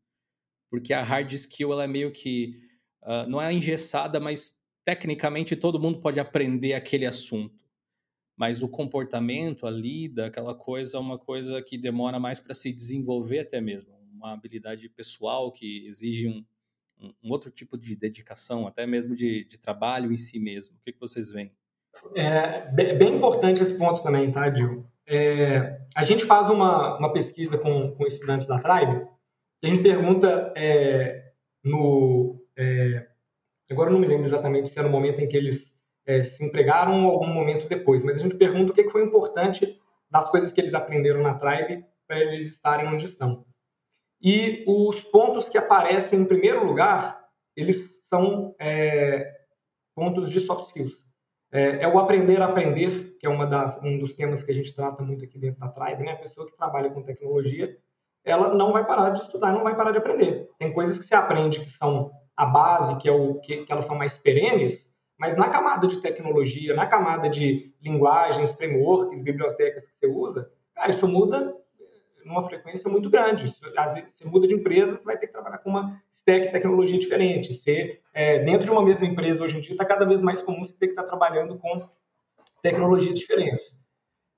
porque a hard skill ela é meio que uh, não é engessada, mas tecnicamente todo mundo pode aprender aquele assunto mas o comportamento, a lida, aquela coisa é uma coisa que demora mais para se desenvolver até mesmo, uma habilidade pessoal que exige um, um outro tipo de dedicação, até mesmo de, de, trabalho em si mesmo. O que, que vocês veem? É bem importante esse ponto também, tá, Dil? É, a gente faz uma, uma pesquisa com, com estudantes da Tribe, a gente pergunta é, no... É, agora eu não me lembro exatamente se era no momento em que eles é, se empregaram algum momento depois, mas a gente pergunta o que foi importante das coisas que eles aprenderam na Tribe para eles estarem onde estão. E os pontos que aparecem em primeiro lugar, eles são é, pontos de soft skills. É, é, o aprender a aprender, que é das, um dos temas que a gente trata muito aqui dentro da Tribe, né? A pessoa que trabalha com tecnologia, ela não vai parar de estudar, não vai parar de aprender. Tem coisas que você aprende que são a base, que é o que, que elas são mais perenes, mas na camada de tecnologia, na camada de linguagens, frameworks, bibliotecas que você usa, cara, isso muda numa frequência muito grande. Às vezes, você muda de empresa, você vai ter que trabalhar com uma stack de tecnologia diferente. Você, é, dentro de uma mesma empresa, hoje em dia, está cada vez mais comum você ter que estar tá trabalhando com tecnologias diferentes.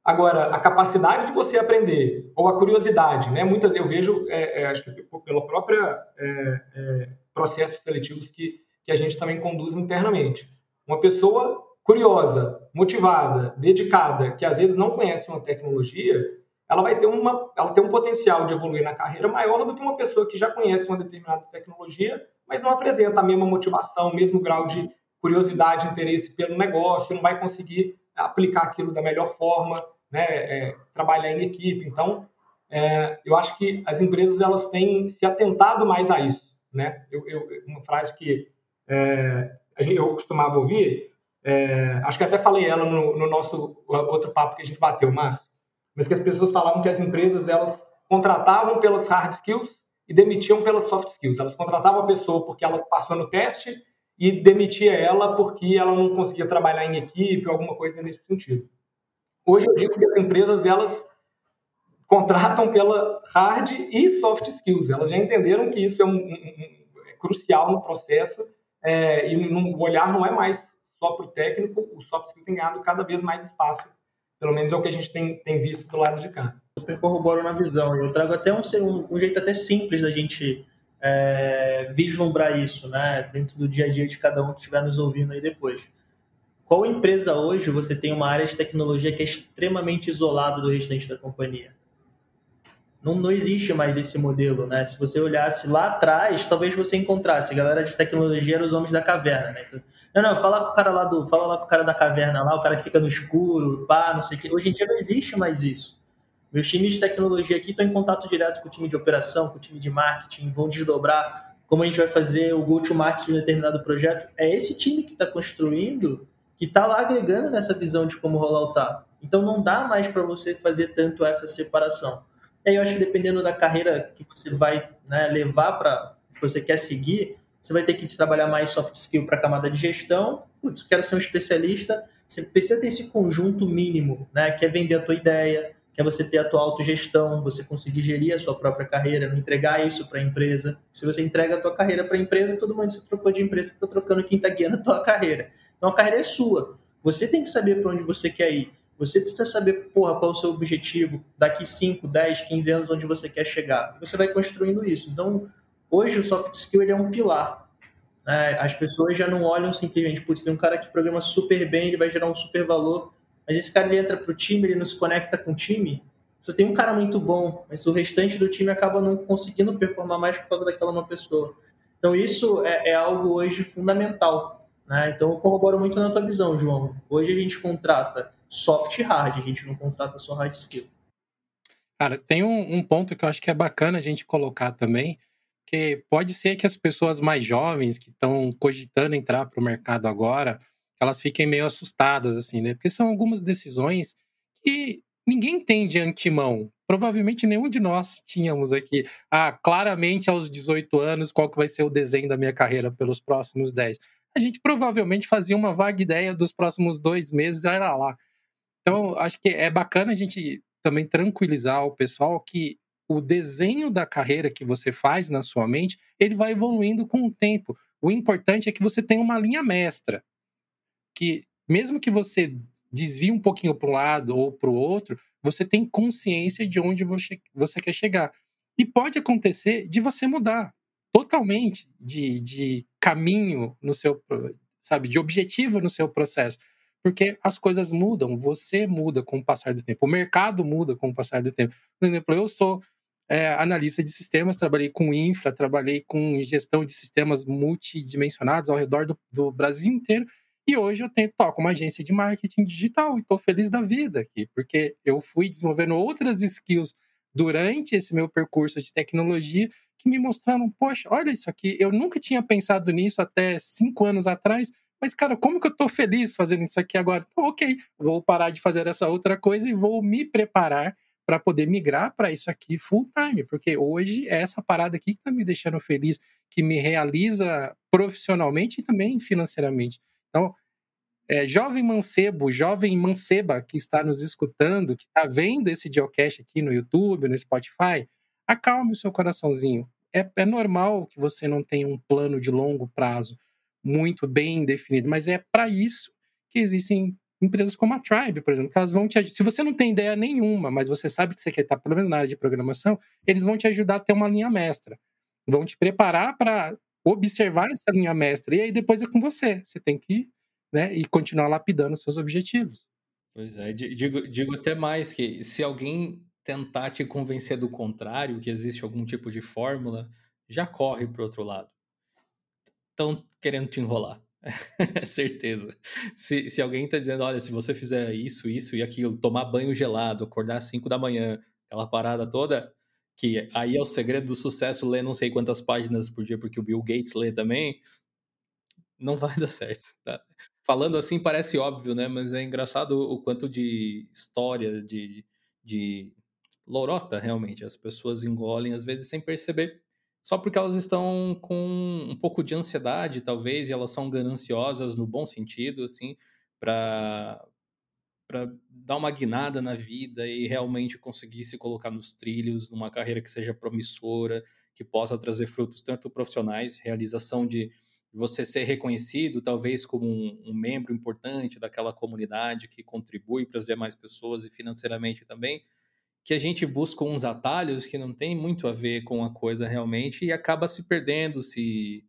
Agora, a capacidade de você aprender, ou a curiosidade, né? Muitas eu vejo, é, é, acho que pelo próprio é, é, processos seletivos que, que a gente também conduz internamente. Uma pessoa curiosa, motivada, dedicada, que às vezes não conhece uma tecnologia, ela vai ter, uma, ela tem um potencial de evoluir na carreira maior do que uma pessoa que já conhece uma determinada tecnologia, mas não apresenta a mesma motivação, o mesmo grau de curiosidade, interesse pelo negócio, não vai conseguir aplicar aquilo da melhor forma, né, é, trabalhar em equipe. Então, é, eu acho que as empresas elas têm se atentado mais a isso. Né? Eu, eu, uma frase que é, eu costumava ouvir, é, acho que até falei ela no, no, nosso outro papo que a gente bateu, Márcio, mas que as pessoas falavam que as empresas elas contratavam pelas hard skills e demitiam pelas soft skills. Elas contratavam a pessoa porque ela passou no teste e demitia ela porque ela não conseguia trabalhar em equipe alguma coisa nesse sentido. Hoje eu digo que as empresas elas contratam pela hard e soft skills. Elas já entenderam que isso é um, um, é crucial no processo é, e no, o olhar não é mais só para o técnico, o soft skill tem ganhado cada vez mais espaço, pelo menos é o que a gente tem, tem visto do lado de cá. Super corroboro na visão, eu trago até um, um, um jeito até simples da gente é, vislumbrar isso, né, dentro do dia a dia de cada um que estiver nos ouvindo aí depois. qual empresa hoje você tem uma área de tecnologia que é extremamente isolada do restante da companhia? Não, não existe mais esse modelo, né? Se você olhasse lá atrás, talvez você encontrasse. A galera de tecnologia era os homens da caverna, né? Então, não, não, fala com o cara lá do. Fala lá com o cara da caverna lá, o cara que fica no escuro, pá, não sei o quê. Hoje em dia não existe mais isso. Meus times de tecnologia aqui estão em contato direto com o time de operação, com o time de marketing, vão desdobrar como a gente vai fazer o go-to-market de um determinado projeto. É esse time que está construindo, que está lá agregando nessa visão de como rolar o tá. Então não dá mais para você fazer tanto essa separação. E aí eu acho que dependendo da carreira que você vai né, levar para que você quer seguir, você vai ter que trabalhar mais soft skill para a camada de gestão. Putz, quero ser um especialista. Você precisa ter esse conjunto mínimo, né? Quer vender a tua ideia, quer você ter a tua autogestão, você conseguir gerir a sua própria carreira, não entregar isso para a empresa. Se você entrega a tua carreira para a empresa, todo mundo se trocou de empresa, está trocando quem está guiando a tua carreira. Então a carreira é sua. Você tem que saber para onde você quer ir. Você precisa saber, porra, qual é o seu objetivo daqui 5, 10, 15 anos, onde você quer chegar. Você vai construindo isso. Então, hoje o soft skill ele é um pilar. Né? As pessoas já não olham simplesmente, putz, tem um cara que programa super bem, ele vai gerar um super valor, mas esse cara ele entra pro time, ele não se conecta com o time. Você tem um cara muito bom, mas o restante do time acaba não conseguindo performar mais por causa daquela uma pessoa. Então, isso é, é algo hoje fundamental. Né? Então, eu corroboro muito na tua visão, João. Hoje a gente contrata soft e hard, a gente não contrata só hard skill. Cara, tem um, um, ponto que eu acho que é bacana a gente colocar também, que pode ser que as pessoas mais jovens que estão cogitando entrar para o mercado agora, elas fiquem meio assustadas, assim, né? Porque são algumas decisões que ninguém tem de antemão. Provavelmente nenhum de nós tínhamos aqui. Ah, claramente aos 18 anos, qual que vai ser o desenho da minha carreira pelos próximos 10. A gente provavelmente fazia uma vaga ideia dos próximos dois meses, era lá. Então, acho que é bacana a gente também tranquilizar o pessoal que o desenho da carreira que você faz na sua mente, ele vai evoluindo com o tempo. O importante é que você tenha uma linha mestra. Que mesmo que você desvie um pouquinho para um lado ou para o outro, você tem consciência de onde você, você quer chegar. E pode acontecer de você mudar totalmente de, de caminho no seu, sabe, de objetivo no seu processo porque as coisas mudam, você muda com o passar do tempo, o mercado muda com o passar do tempo. Por exemplo, eu sou é, analista de sistemas, trabalhei com infra, trabalhei com gestão de sistemas multidimensionados ao redor do, do Brasil inteiro, e hoje eu tenho, toco uma agência de marketing digital e estou feliz da vida aqui, porque eu fui desenvolvendo outras skills durante esse meu percurso de tecnologia que me mostraram, poxa, olha isso aqui, eu nunca tinha pensado nisso até cinco anos atrás, mas, cara, como que eu tô feliz fazendo isso aqui agora? Então, ok, vou parar de fazer essa outra coisa e vou me preparar para poder migrar para isso aqui full time, porque hoje é essa parada aqui que tá me deixando feliz, que me realiza profissionalmente e também financeiramente. Então, é, jovem mancebo, jovem manceba que está nos escutando, que está vendo esse geocache aqui no YouTube, no Spotify, acalme o seu coraçãozinho. É, é normal que você não tenha um plano de longo prazo muito bem definido, mas é para isso que existem empresas como a Tribe, por exemplo, que elas vão te Se você não tem ideia nenhuma, mas você sabe que você quer estar pelo menos na área de programação, eles vão te ajudar a ter uma linha mestra. Vão te preparar para observar essa linha mestra. E aí depois é com você. Você tem que né, e continuar lapidando seus objetivos. Pois é, digo, digo até mais que se alguém tentar te convencer do contrário, que existe algum tipo de fórmula, já corre para o outro lado estão querendo te enrolar. Certeza. Se, se alguém está dizendo, olha, se você fizer isso, isso e aquilo, tomar banho gelado, acordar às 5 da manhã, aquela parada toda, que aí é o segredo do sucesso ler não sei quantas páginas por dia, porque o Bill Gates lê também, não vai dar certo. Tá? Falando assim parece óbvio, né? Mas é engraçado o quanto de história, de, de lorota, realmente, as pessoas engolem, às vezes, sem perceber só porque elas estão com um pouco de ansiedade, talvez, e elas são gananciosas no bom sentido, assim, para para dar uma guinada na vida e realmente conseguir se colocar nos trilhos, numa carreira que seja promissora, que possa trazer frutos tanto profissionais, realização de você ser reconhecido, talvez como um, um membro importante daquela comunidade que contribui para as demais pessoas e financeiramente também, que a gente busca uns atalhos que não tem muito a ver com a coisa realmente e acaba se perdendo, se,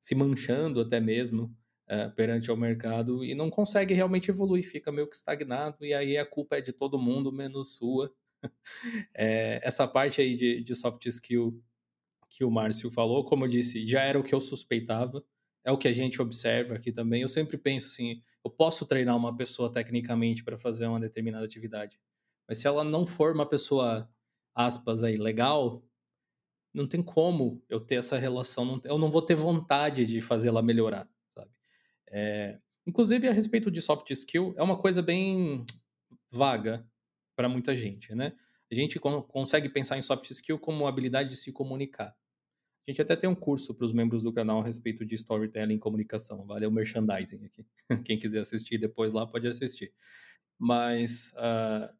se manchando até mesmo é, perante ao mercado e não consegue realmente evoluir, fica meio que estagnado, e aí a culpa é de todo mundo, menos sua. É, essa parte aí de, de soft skill que o Márcio falou, como eu disse, já era o que eu suspeitava, é o que a gente observa aqui também. Eu sempre penso assim, eu posso treinar uma pessoa tecnicamente para fazer uma determinada atividade, mas se ela não for uma pessoa, aspas aí, legal, não tem como eu ter essa relação, eu não vou ter vontade de fazê-la melhorar, sabe? É, inclusive, a respeito de soft skill, é uma coisa bem vaga para muita gente, né? A gente consegue pensar em soft skill como habilidade de se comunicar. A gente até tem um curso para os membros do canal a respeito de storytelling e comunicação. Vale o merchandising aqui. Quem quiser assistir depois lá pode assistir. Mas uh,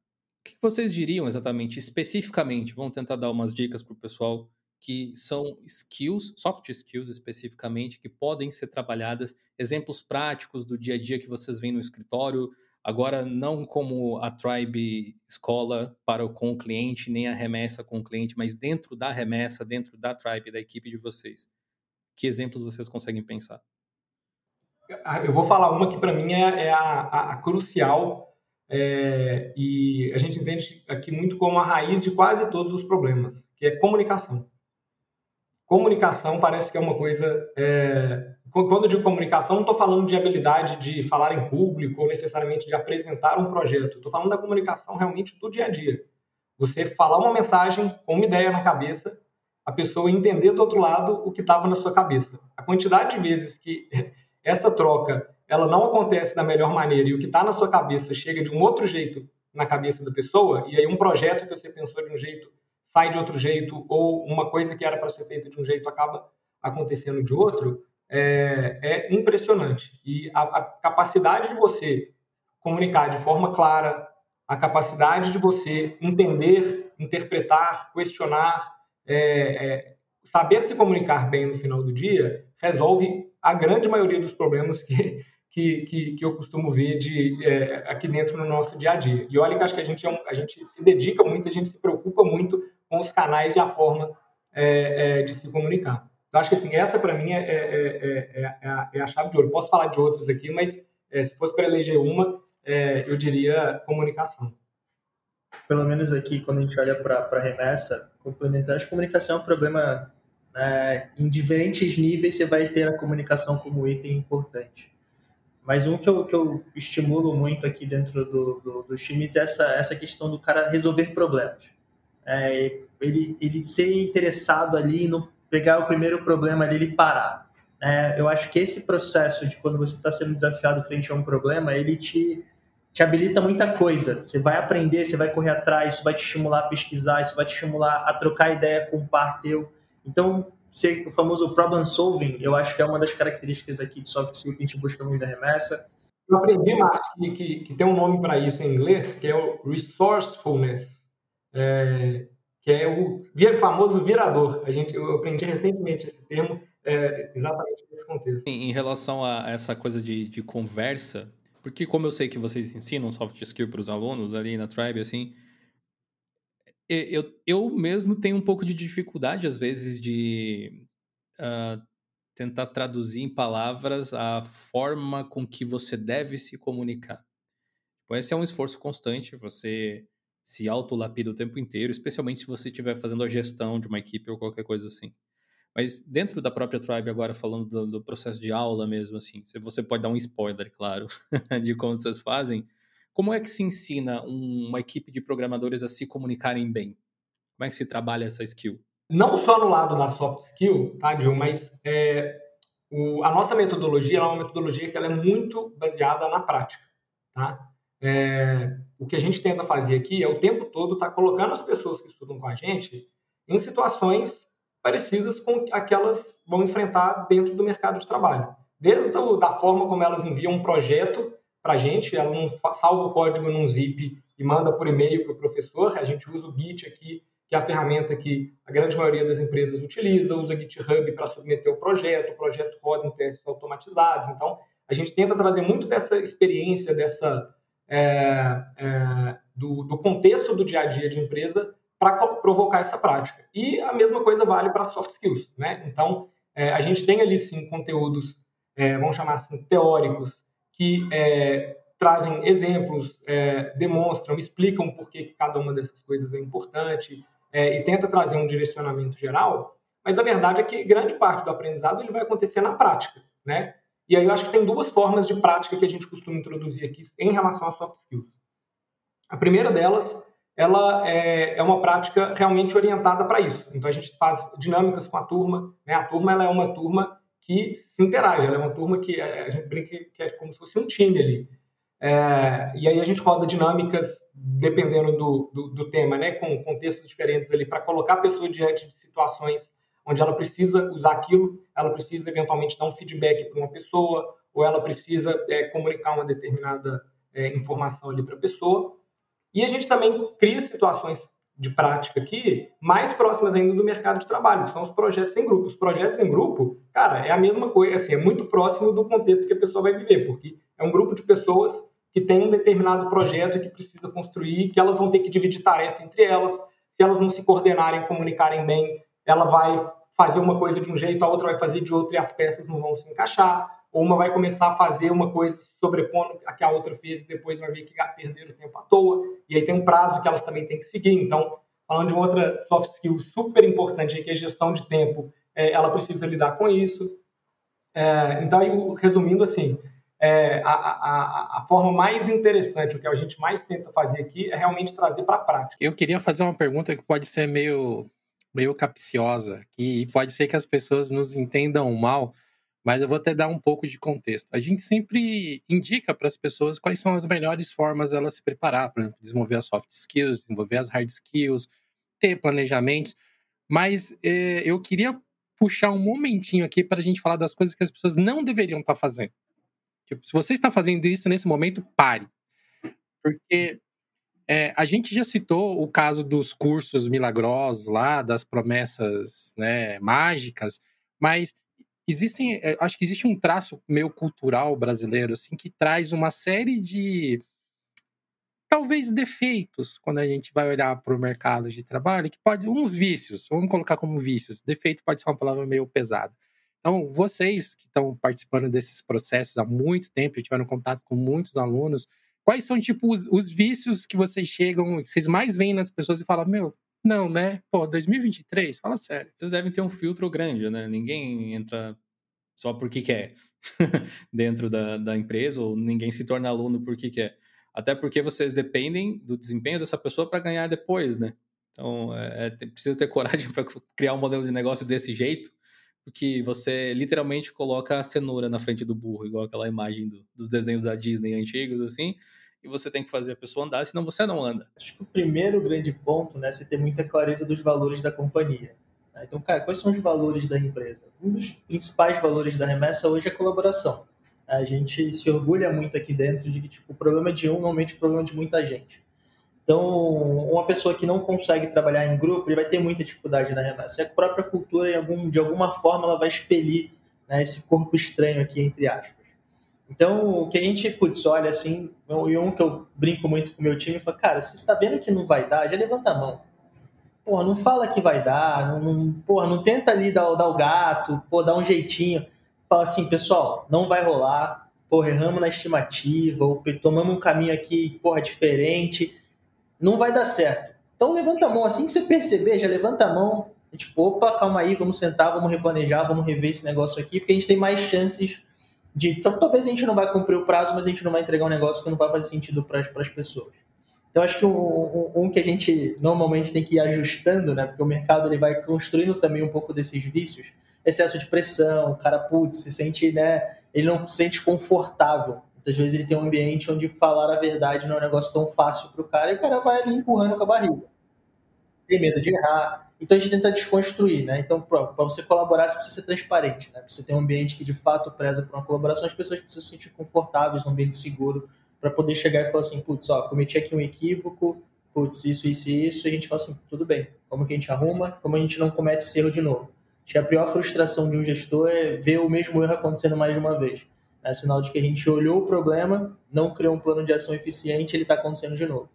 que vocês diriam exatamente, especificamente? Vamos tentar dar umas dicas para o pessoal que são skills, soft skills especificamente, que podem ser trabalhadas, exemplos práticos do dia a dia que vocês veem no escritório, Agora, não como a Tribe escola para com o cliente, nem a remessa com o cliente, mas dentro da remessa, dentro da Tribe, da equipe de vocês. Que exemplos vocês conseguem pensar? Eu vou falar uma que para mim é, é a, a, a, crucial é, e a gente entende aqui muito como a raiz de quase todos os problemas, que é comunicação. Comunicação parece que é uma coisa é, quando eu digo comunicação, não estou falando de habilidade de falar em público ou necessariamente de apresentar um projeto. Estou falando da comunicação realmente do dia a dia. Você falar uma mensagem com uma ideia na cabeça, a pessoa entender do outro lado o que estava na sua cabeça. A quantidade de vezes que essa troca ela não acontece da melhor maneira e o que está na sua cabeça chega de um outro jeito na cabeça da pessoa, e aí um projeto que você pensou de um jeito sai de outro jeito, ou uma coisa que era para ser feita de um jeito acaba acontecendo de outro, é, é impressionante. E a, a, capacidade de você comunicar de forma clara, a capacidade de você entender, interpretar, questionar, é, é, saber se comunicar bem no final do dia, resolve a grande maioria dos problemas que, que, que, que eu costumo ver de, é, aqui dentro no nosso dia a dia. E olha que acho que a gente, é um, a gente se dedica muito, a gente se preocupa muito com os canais e a forma é, é, de se comunicar. Eu acho que assim, essa para mim é, é, é, a, é, a, chave de ouro. Posso falar de outras aqui, mas se fosse para eleger uma, eu diria comunicação. Pelo menos aqui, quando a gente olha para a remessa, complementar, a comunicação é um problema né, em diferentes níveis, você vai ter a comunicação como item importante. Mas um que eu, que eu estimulo muito aqui dentro do, do, dos times é essa, essa questão do cara resolver problemas. É, ele, ele ser interessado ali no pegar o primeiro problema dele e parar. É, eu acho que esse processo de quando você está sendo desafiado frente a um problema, ele te, te habilita muita coisa. Você vai aprender, você vai correr atrás, isso vai te estimular a pesquisar, isso vai te estimular a trocar ideia com um par teu. Então, ser o famoso problem solving, eu acho que é uma das características aqui de soft skill que a gente busca muito na remessa. Eu aprendi, Márcio, que, que, que, tem um nome para isso em inglês, que é o resourcefulness. É, que é o famoso virador. A gente, eu aprendi recentemente esse termo é, exatamente nesse contexto. Em relação a essa coisa de, de conversa, porque como eu sei que vocês ensinam soft skill para os alunos ali na Tribe, assim, eu, eu mesmo tenho um pouco de dificuldade, às vezes, de uh, tentar traduzir em palavras a forma com que você deve se comunicar. Então, esse é um esforço constante, você se autolapida o tempo inteiro, especialmente se você estiver fazendo a gestão de uma equipe ou qualquer coisa assim. Mas dentro da própria Tribe, agora falando do, do processo de aula mesmo, assim, você pode dar um spoiler, claro, de como vocês fazem, como é que se ensina uma equipe de programadores a se comunicarem bem? Como é que se trabalha essa skill? Não só no lado da soft skill, tá, Gil, mas é, o, a nossa metodologia é uma metodologia que ela é muito baseada na prática, tá? É, o que a gente tenta fazer aqui é o tempo todo estar tá colocando as pessoas que estudam com a gente em situações parecidas com aquelas vão enfrentar dentro do mercado de trabalho. Desde a da forma como elas enviam um projeto para a gente, ela não salva o código num zip e manda por e-mail para o professor, a gente usa o Git aqui, que é a ferramenta que a grande maioria das empresas utiliza, usa GitHub para submeter o projeto, o projeto roda em testes automatizados. Então, a gente tenta trazer muito dessa experiência, dessa é, é, do, do, contexto do dia a dia de empresa para provocar essa prática. E a mesma coisa vale para soft skills. Né? Então, é, a gente tem ali sim conteúdos é, vamos chamar assim, teóricos, que é, trazem exemplos, é, demonstram, explicam por que cada uma dessas coisas é importante é, e tenta trazer um direcionamento geral, mas a verdade é que grande parte do aprendizado ele vai acontecer na prática, né? E aí eu acho que tem duas formas de prática que a gente costuma introduzir aqui em relação às soft skills. A primeira delas, ela é, é uma prática realmente orientada para isso. Então a gente faz dinâmicas com a turma. Né? A turma ela é uma turma que se interage, ela é uma turma que é, a gente brinca que é como se fosse um time ali. É, e aí a gente roda dinâmicas dependendo do, do, do tema, né, com contextos diferentes ali, para colocar a pessoa diante de situações onde ela precisa usar aquilo, ela precisa eventualmente dar um feedback para uma pessoa, ou ela precisa é, comunicar uma determinada é, informação ali para a pessoa. E a gente também cria situações de prática aqui mais próximas ainda do mercado de trabalho, que são os projetos em grupo. Os projetos em grupo, cara, é a mesma coisa, assim, é muito próximo do contexto que a pessoa vai viver, porque é um grupo de pessoas que tem um determinado projeto que precisa construir, que elas vão ter que dividir tarefa entre elas. Se elas não se coordenarem, comunicarem bem, ela vai fazer uma coisa de um jeito, a outra vai fazer de outro e as peças não vão se encaixar. Ou uma vai começar a fazer uma coisa sobrepondo a que a outra fez e depois vai ver que perderam tempo à toa. E aí tem um prazo que elas também têm que seguir. Então, falando de outra soft skill super importante, que é a gestão de tempo, é, ela precisa lidar com isso. É, então, resumindo assim, é, a, a, a, forma mais interessante, o que a gente mais tenta fazer aqui, é realmente trazer para a prática. Eu queria fazer uma pergunta que pode ser meio, meio capciosa, e pode ser que as pessoas nos entendam mal, mas eu vou até dar um pouco de contexto. A gente sempre indica para as pessoas quais são as melhores formas elas se preparar, exemplo, desenvolver as soft skills, desenvolver as hard skills, ter planejamentos, mas eh, eu queria puxar um momentinho aqui para a gente falar das coisas que as pessoas não deveriam estar tá fazendo. Tipo, se você está fazendo isso nesse momento, pare. Porque é, a gente já citou o caso dos cursos milagrosos lá, das promessas né, mágicas, mas existem, é, acho que existe um traço meio cultural brasileiro assim que traz uma série de talvez defeitos quando a gente vai olhar para o mercado de trabalho, que pode uns vícios, vamos colocar como vícios. Defeito pode ser uma palavra meio pesada. Então, vocês que estão participando desses processos há muito tempo, tiveram contato com muitos alunos, quais são, tipo, os, os vícios que vocês chegam, que vocês mais veem nas pessoas e falam, meu, não, né? Pô, 2023, fala sério. Vocês devem ter um filtro grande, né? Ninguém entra só porque quer dentro da, da empresa, ou ninguém se torna aluno porque quer. Até porque vocês dependem do desempenho dessa pessoa para ganhar depois, né? Então, é, é, precisa ter coragem para criar um modelo de negócio desse jeito, porque você literalmente coloca a cenoura na frente do burro, igual aquela imagem do, dos desenhos da Disney antigos, assim, e você tem que fazer a pessoa andar, senão você não anda. Acho que o primeiro grande ponto, né, é você ter muita clareza dos valores da companhia. Né? Então, cara, quais são os valores da empresa? Um dos principais valores da remessa hoje é a colaboração. A gente se orgulha muito aqui dentro de que tipo, o problema de um normalmente é o problema de muita gente. Então, uma pessoa que não consegue trabalhar em grupo, ele vai ter muita dificuldade na remessa. E a própria cultura, algum, de alguma forma, ela vai expelir né, esse corpo estranho aqui, entre aspas. Então, o que a gente, putz, olha assim, e um que eu brinco muito com o meu time, fala, cara, você está vendo que não vai dar, já levanta a mão. Porra, não fala que vai dar, não, não, porra, não tenta ali dar, dar o gato, pô, dar um jeitinho. Fala assim, pessoal, não vai rolar, porra, erramos na estimativa, ou tomamos um caminho aqui, porra, diferente não vai dar certo. Então levanta a mão, assim que você perceber, já levanta a mão, tipo, opa, calma aí, vamos sentar, vamos replanejar, vamos rever esse negócio aqui, porque a gente tem mais chances de. Então, talvez a gente não vai cumprir o prazo, mas a gente não vai entregar um negócio que não vai fazer sentido para as pessoas. Então, acho que um, um, um, que a gente normalmente tem que ir ajustando, né? Porque o mercado ele vai construindo também um pouco desses vícios, excesso de pressão, o cara, putz, se sente, né? Ele não se sente confortável Muitas vezes ele tem um ambiente onde falar a verdade não é um negócio tão fácil para o cara e o cara vai ali empurrando com a barriga. Tem medo de errar. Então a gente tenta desconstruir, né? Então, para você colaborar, você precisa ser transparente, né? Você tem um ambiente que de fato preza por uma colaboração, as pessoas precisam se sentir confortáveis num ambiente seguro para poder chegar e falar assim, putz, ó, cometi aqui um equívoco, putz, isso, isso e isso, e a gente fala assim, tudo bem, como que a gente arruma, como a gente não comete esse erro de novo. Acho que a pior frustração de um gestor é ver o mesmo erro acontecendo mais de uma vez. É sinal de que a gente olhou o problema, não criou um plano de ação eficiente, ele está acontecendo de novo.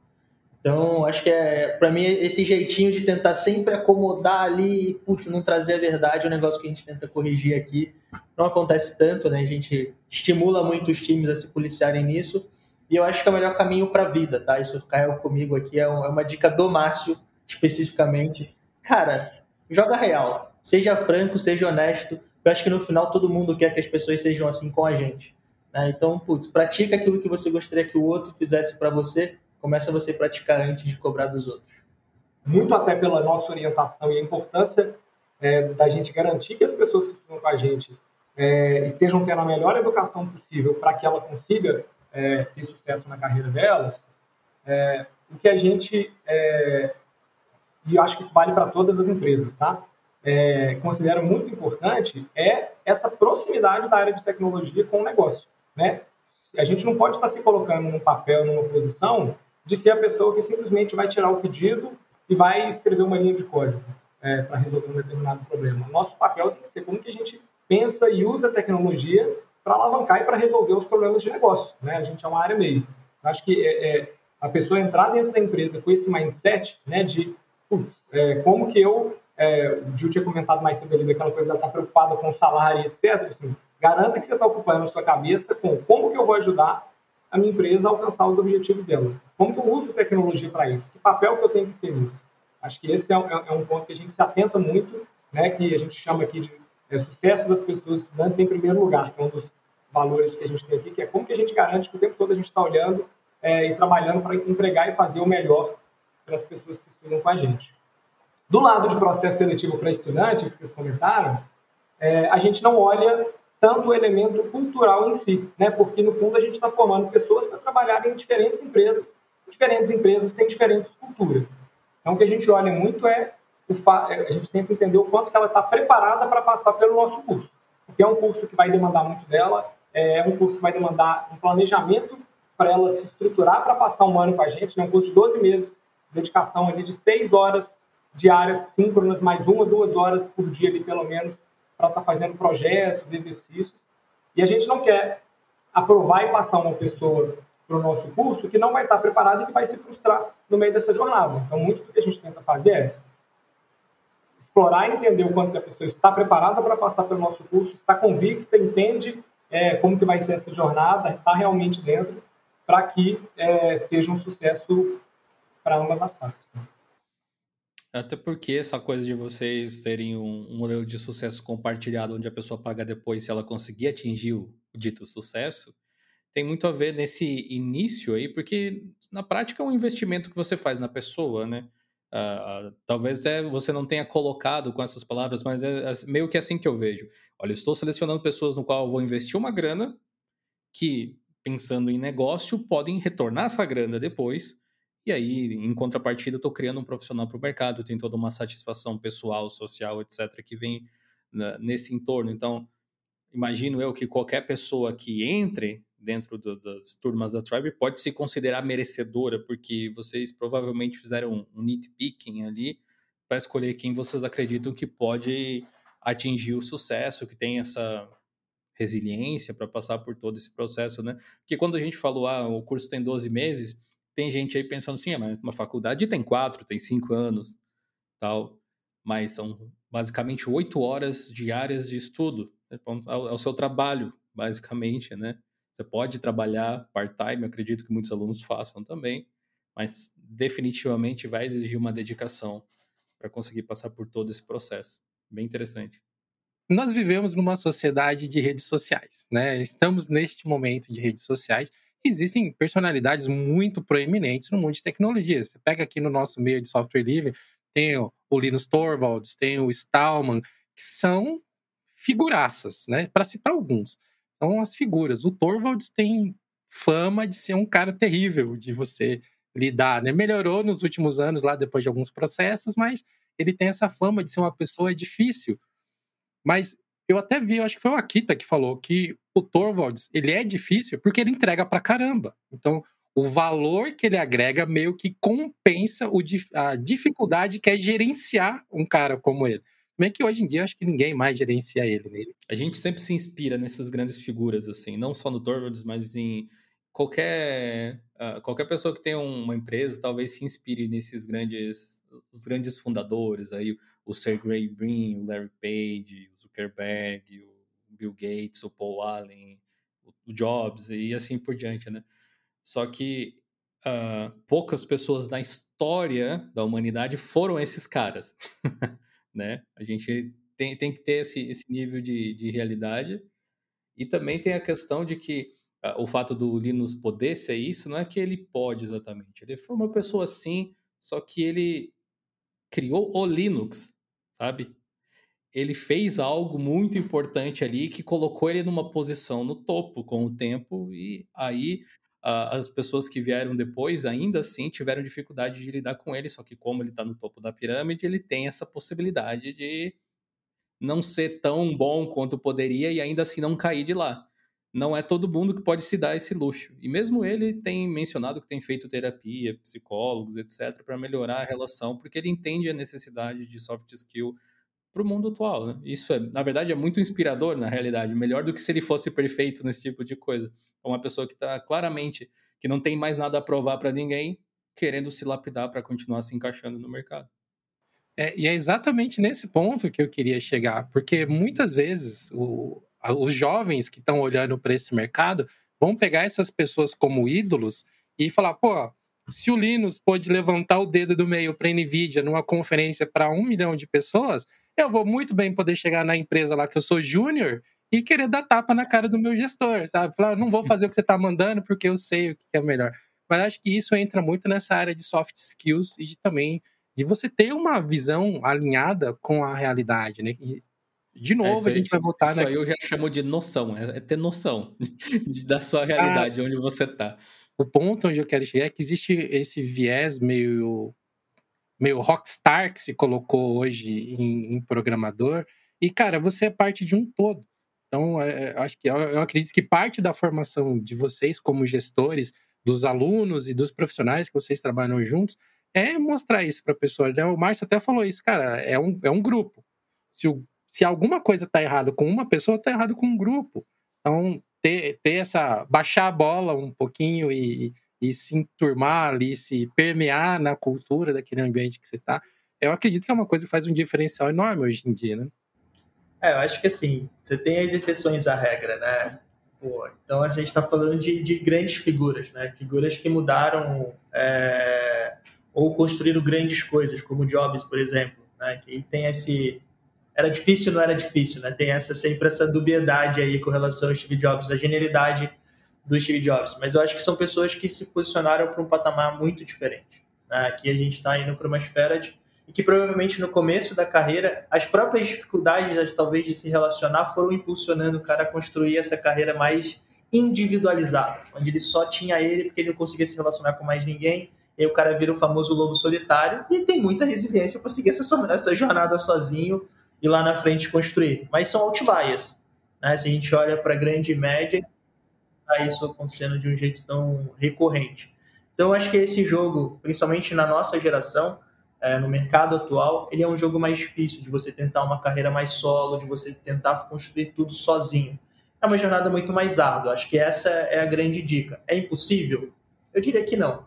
Então, acho que é, para mim, esse jeitinho de tentar sempre acomodar ali, putz, não trazer a verdade, é um negócio que a gente tenta corrigir aqui. Não acontece tanto, né? A gente estimula muito os times a se policiarem nisso. E eu acho que é o melhor caminho para a vida, tá? Isso caiu comigo aqui, é, é uma dica do Márcio, especificamente. Cara, joga real. Seja franco, seja honesto. Eu acho que no final todo mundo quer que as pessoas sejam assim com a gente. Né? Então, putz, pratica aquilo que você gostaria que o outro fizesse para você começa você a praticar antes de cobrar dos outros. Muito até pela nossa orientação e a importância é, da gente garantir que as pessoas que estão com a gente é, estejam tendo a melhor educação possível para que ela consiga é, ter sucesso na carreira delas, é, o que a gente, é, e eu acho que isso vale para todas as empresas, tá? É, considero muito importante é essa proximidade da área de tecnologia com o negócio, né? A gente não pode estar se colocando num papel, numa posição de ser a pessoa que simplesmente vai tirar o pedido e vai escrever uma linha de código é, para resolver um determinado problema. Nosso papel tem que ser como que a gente pensa e usa a tecnologia para alavancar e para resolver os problemas de negócio. Né? A gente é uma área meio. Acho que é, é, a pessoa entrar dentro da empresa com esse mindset né, de putz, é, como que eu. É, o Gil tinha comentado mais cedo ali daquela coisa de estar preocupada com o salário, etc. Assim, garanta que você está ocupando a sua cabeça com como que eu vou ajudar a minha empresa alcançar os objetivos dela. Como que eu uso tecnologia para isso? Que papel que eu tenho que ter nisso? Acho que esse é, é, é um ponto que a gente se atenta muito, né, que a gente chama aqui de é, sucesso das pessoas estudantes em primeiro lugar, que é um dos valores que a gente tem aqui, que é como que a gente garante que o tempo todo a gente está olhando é, e trabalhando para entregar e fazer o melhor para as pessoas que estudam com a gente. Do lado de processo seletivo para estudante, que vocês comentaram, é, a gente não olha tanto o elemento cultural em si, né? Porque no fundo a gente está formando pessoas para trabalharem em diferentes empresas. Diferentes empresas têm diferentes culturas. Então o que a gente olha muito é. É, a gente tenta entender o quanto que ela está preparada para passar pelo nosso curso, porque é um curso que vai demandar muito dela, é um curso que vai demandar um planejamento para ela se estruturar para passar um ano com a gente, né? um curso de 12 meses, dedicação ali de 6 horas diárias síncronas, mais uma, duas horas por dia ali pelo menos para estar tá fazendo projetos, exercícios. E a gente não quer aprovar e passar uma pessoa para o nosso curso que não vai estar tá preparada e que vai se frustrar no meio dessa jornada. Então, muito do que a gente tenta fazer é explorar e entender o quanto que a pessoa está preparada para passar pelo nosso curso, está convicta, entende é, como que vai ser essa jornada, está realmente dentro, para que é, seja um sucesso para ambas as partes. Né? Até porque essa coisa de vocês terem um, um, modelo de sucesso compartilhado, onde a pessoa paga depois se ela conseguir atingir o, dito sucesso, tem muito a ver nesse início aí, porque na prática é um investimento que você faz na pessoa, né? Uh, talvez é, você não tenha colocado com essas palavras, mas é, é, meio que assim que eu vejo. Olha, eu estou selecionando pessoas no qual eu vou investir uma grana que, pensando em negócio, podem retornar essa grana depois e aí, em contrapartida, eu estou criando um profissional para o mercado, tem toda uma satisfação pessoal, social, etc., que vem na, nesse entorno. Então, imagino eu que qualquer pessoa que entre dentro do, das turmas da Tribe pode se considerar merecedora, porque vocês provavelmente fizeram um, um nitpicking ali para escolher quem vocês acreditam que pode atingir o sucesso, que tem essa resiliência para passar por todo esse processo, né? Porque quando a gente falou, ah, o curso tem 12 meses, tem gente aí pensando assim, ah, mas uma faculdade tem quatro, tem cinco anos, tal, mas são basicamente oito horas diárias de estudo, é, é o seu trabalho, basicamente, né? Você pode trabalhar part-time, acredito que muitos alunos façam também, mas definitivamente vai exigir uma dedicação para conseguir passar por todo esse processo. Bem interessante. Nós vivemos numa sociedade de redes sociais, né? Estamos neste momento de redes sociais existem personalidades muito proeminentes no mundo de tecnologia. Você pega aqui no nosso meio de software livre, tem o, Linus Torvalds, tem o Stallman, que são figuraças, né? Para citar alguns. São as figuras. O Torvalds tem fama de ser um cara terrível de você lidar, né? Melhorou nos últimos anos lá depois de alguns processos, mas ele tem essa fama de ser uma pessoa difícil. Mas eu até vi, eu acho que foi o Akita que falou que o Torvalds, ele é difícil porque ele entrega pra caramba. Então, o valor que ele agrega meio que compensa o, a dificuldade que é gerenciar um cara como ele. Como que hoje em dia acho que ninguém mais gerencia ele nele. A gente sempre se inspira nessas grandes figuras, assim, não só no Torvalds, mas em, qualquer, uh, qualquer pessoa que tenha uma empresa talvez se inspire nesses grandes, os grandes fundadores aí, o Sergey Brin, o Larry Page, Zuckerberg, o Bill Gates, o Paul Allen, o Jobs e assim por diante, né? Só que uh, poucas pessoas na história da humanidade foram esses caras, né? A gente tem, tem que ter esse, esse nível de, de realidade e também tem a questão de que uh, o fato do Linus poder ser isso não é que ele pode exatamente. Ele foi uma pessoa assim, só que ele criou o Linux, sabe? Ele fez algo muito importante ali que colocou ele numa posição no topo com o tempo e aí uh, as pessoas que vieram depois ainda assim tiveram dificuldade de lidar com ele, só que como ele está no topo da pirâmide, ele tem essa possibilidade de não ser tão bom quanto poderia e ainda assim não cair de lá não é todo mundo que pode se dar esse luxo. E mesmo ele tem mencionado que tem feito terapia, psicólogos, etc., para melhorar a relação, porque ele entende a necessidade de soft skill para o mundo atual. Né? Isso, é, na verdade, é muito inspirador, na realidade. Melhor do que se ele fosse perfeito nesse tipo de coisa. É uma pessoa que está claramente, que não tem mais nada a provar para ninguém, querendo se lapidar para continuar se encaixando no mercado. É, e é exatamente nesse ponto que eu queria chegar, porque muitas vezes o, os jovens que estão olhando para esse mercado vão pegar essas pessoas como ídolos e falar, pô, se o Linus pôde levantar o dedo do meio para a NVIDIA numa conferência para um milhão de pessoas, eu vou muito bem poder chegar na empresa lá que eu sou júnior e querer dar tapa na cara do meu gestor, sabe? Falar, não vou fazer o que você está mandando porque eu sei o que é melhor. Mas acho que isso entra muito nessa área de soft skills e de, também de você ter uma visão alinhada com a realidade, né? E de novo, é, a gente vai voltar... Isso na... aí eu já chamo de noção, é, é ter noção da sua realidade, ah, onde você está. O ponto onde eu quero chegar é que existe esse viés meio, meio rockstar que se colocou hoje em, em programador, e, cara, você é parte de um todo. Então, é, é acho que eu, acredito que parte da formação de vocês como gestores, dos alunos e dos profissionais que vocês trabalham juntos, é mostrar isso para a pessoa. O Márcio até falou isso, cara, é um, é um grupo. Se o se alguma coisa está errada com uma pessoa, está errado com um grupo. Então, ter, ter essa. baixar a bola um pouquinho e, e se enturmar ali, se permear na cultura daquele ambiente que você está, eu acredito que é uma coisa que faz um diferencial enorme hoje em dia, né? É, eu acho que assim, você tem as exceções à regra, né? Pô, então a gente está falando de, de, grandes figuras, né? Figuras que mudaram é, ou construíram grandes coisas, como Jobs, por exemplo, né? Que tem esse era difícil não era difícil, né? Tem essa sempre essa dubiedade aí com relação ao Steve Jobs, a genialidade do Steve Jobs. Mas eu acho que são pessoas que se posicionaram para um patamar muito diferente. Né? Aqui a gente está indo para uma esfera de que provavelmente no começo da carreira as próprias dificuldades talvez de se relacionar foram impulsionando o cara a construir essa carreira mais individualizada, onde ele só tinha ele porque ele não conseguia se relacionar com mais ninguém. E aí o cara vira o famoso lobo solitário e tem muita resiliência para seguir essa jornada sozinho e lá na frente construir. Mas são outliers. Né? Se a gente olha para a grande média, está isso acontecendo de um jeito tão recorrente. Então, acho que esse jogo, principalmente na nossa geração, é, no mercado atual, ele é um jogo mais difícil de você tentar uma carreira mais solo, de você tentar construir tudo sozinho. É uma jornada muito mais árdua. Acho que essa é a grande dica. É impossível? Eu diria que não,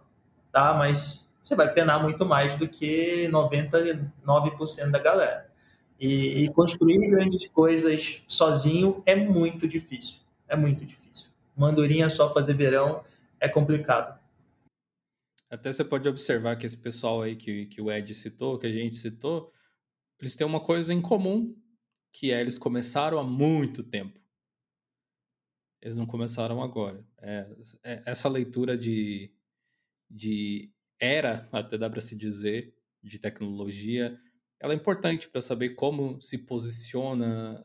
tá? Mas você vai penar muito mais do que 99% da galera. E, e construir grandes coisas sozinho é muito difícil. É muito difícil. Mandurinha só fazer verão é complicado. Até você pode observar que esse pessoal aí que, que o Ed citou, que a gente citou, eles têm uma coisa em comum, que é eles começaram há muito tempo. Eles não começaram agora. É, é, essa leitura de, de era, até dá para se dizer, de tecnologia, ela é importante para saber como se posiciona.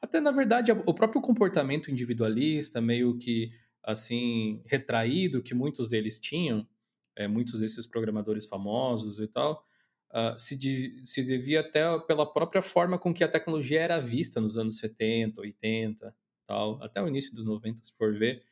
Até, na verdade, o próprio comportamento individualista, meio que assim, retraído, que muitos deles tinham, é, muitos desses programadores famosos e tal, uh, se, de, se devia até pela própria forma com que a tecnologia era vista nos anos 70, 80, tal, até o início dos 90, se for ver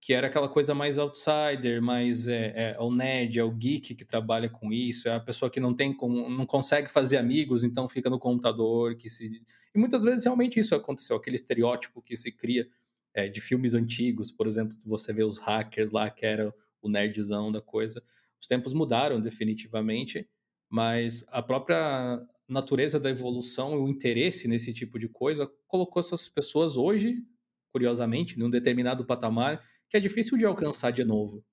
que era aquela coisa mais outsider, mais é, é, o nerd, é o geek que trabalha com isso, é a pessoa que não tem não consegue fazer amigos, então fica no computador, que se e muitas vezes realmente isso aconteceu, aquele estereótipo que se cria é, de filmes antigos, por exemplo, você vê os hackers lá, que era o nerdzão da coisa. Os tempos mudaram definitivamente, mas a própria natureza da evolução e o interesse nesse tipo de coisa colocou essas pessoas hoje, curiosamente, num determinado patamar que é difícil de alcançar de novo.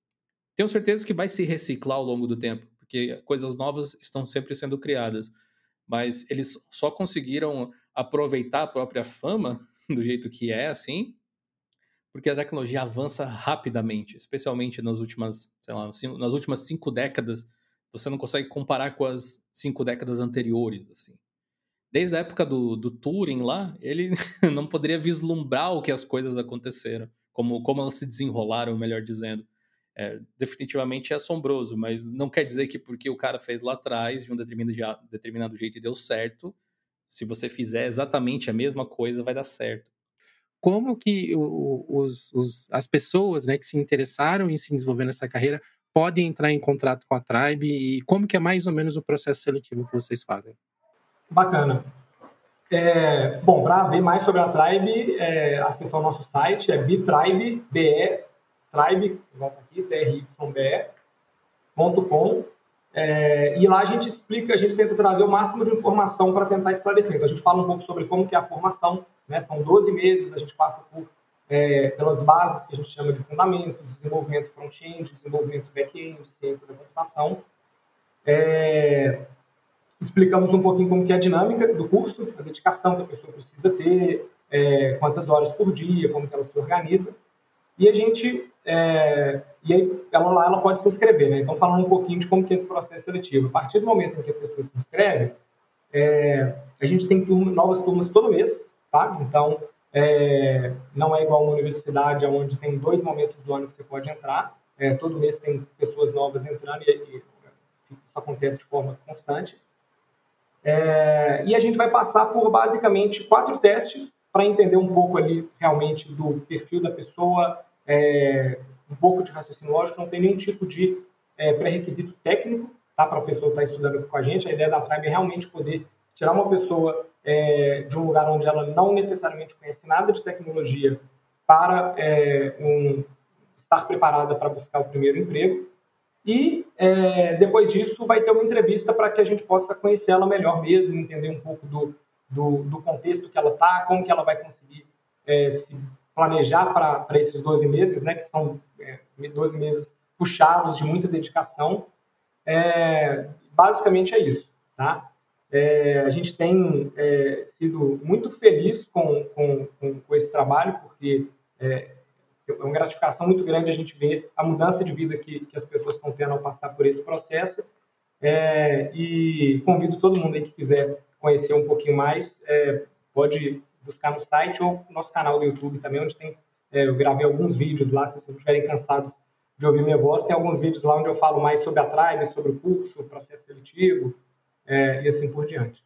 Tenho certeza que vai se reciclar ao longo do tempo, porque coisas novas estão sempre sendo criadas. Mas eles só conseguiram aproveitar a própria fama do jeito que é, assim, porque a tecnologia avança rapidamente, especialmente nas últimas, sei lá, nas últimas cinco décadas. Você não consegue comparar com as cinco décadas anteriores, assim. Desde a época do, do Turing lá, ele não poderia vislumbrar o que as coisas aconteceram, como, como elas se desenrolaram, melhor dizendo. É, definitivamente é assombroso, mas não quer dizer que porque o cara fez lá atrás de um determinado, determinado jeito e deu certo, se você fizer exatamente a mesma coisa, vai dar certo. Como que os, os, as pessoas né, que se interessaram em se desenvolver nessa carreira podem entrar em contato com a Tribe e como que é mais ou menos o processo seletivo que vocês fazem? Bacana. É, bom, para ver mais sobre a Tribe, é, acesse o nosso site, é bitribe, B-E, tribe, volta aqui, trybE.com. É, e lá a gente explica, a gente tenta trazer o máximo de informação para tentar esclarecer. Então, a gente fala um pouco sobre como que é a formação, né? são 12 meses, a gente passa por, é, pelas bases que a gente chama de fundamentos, desenvolvimento front-end, desenvolvimento back-end, ciência da computação. É, explicamos um pouquinho como que é a dinâmica do curso, a dedicação que a pessoa precisa ter, é, quantas horas por dia, como que ela se organiza. E a gente é, e aí ela lá ela pode se inscrever, né? Então falando um pouquinho de como que é esse processo seletivo. A partir do momento em que a pessoa se inscreve, é, a gente tem turma, novas turmas todo mês, tá? Então é, não é igual uma universidade onde tem dois momentos do ano que você pode entrar. É, todo mês tem pessoas novas entrando e, e isso acontece de forma constante. É, e a gente vai passar por basicamente quatro testes para entender um pouco ali realmente do perfil da pessoa, é, um pouco de raciocínio lógico, não tem nenhum tipo de é, pré-requisito técnico tá, para a pessoa estar tá estudando com a gente. A ideia da Tribe é realmente poder tirar uma pessoa é, de um lugar onde ela não necessariamente conhece nada de tecnologia para é, um, estar preparada para buscar o primeiro emprego. E é, depois disso vai ter uma entrevista para que a gente possa conhecer ela melhor mesmo, entender um pouco do, do, do contexto que ela está, como que ela vai conseguir é, se planejar para esses 12 meses, né, que são é, 12 meses puxados de muita dedicação. É, basicamente é isso. Tá? É, a gente tem é, sido muito feliz com, com, com, esse trabalho, porque é, é uma gratificação muito grande a gente ver a mudança de vida que, que as pessoas estão tendo ao passar por esse processo. É, e convido todo mundo aí que quiser conhecer um pouquinho mais, é, pode buscar no site ou no nosso canal do YouTube também, onde tem, é, eu gravei alguns vídeos lá, se vocês estiverem cansados de ouvir minha voz, tem alguns vídeos lá onde eu falo mais sobre a Tribe, sobre o curso, o processo seletivo é, e assim por diante.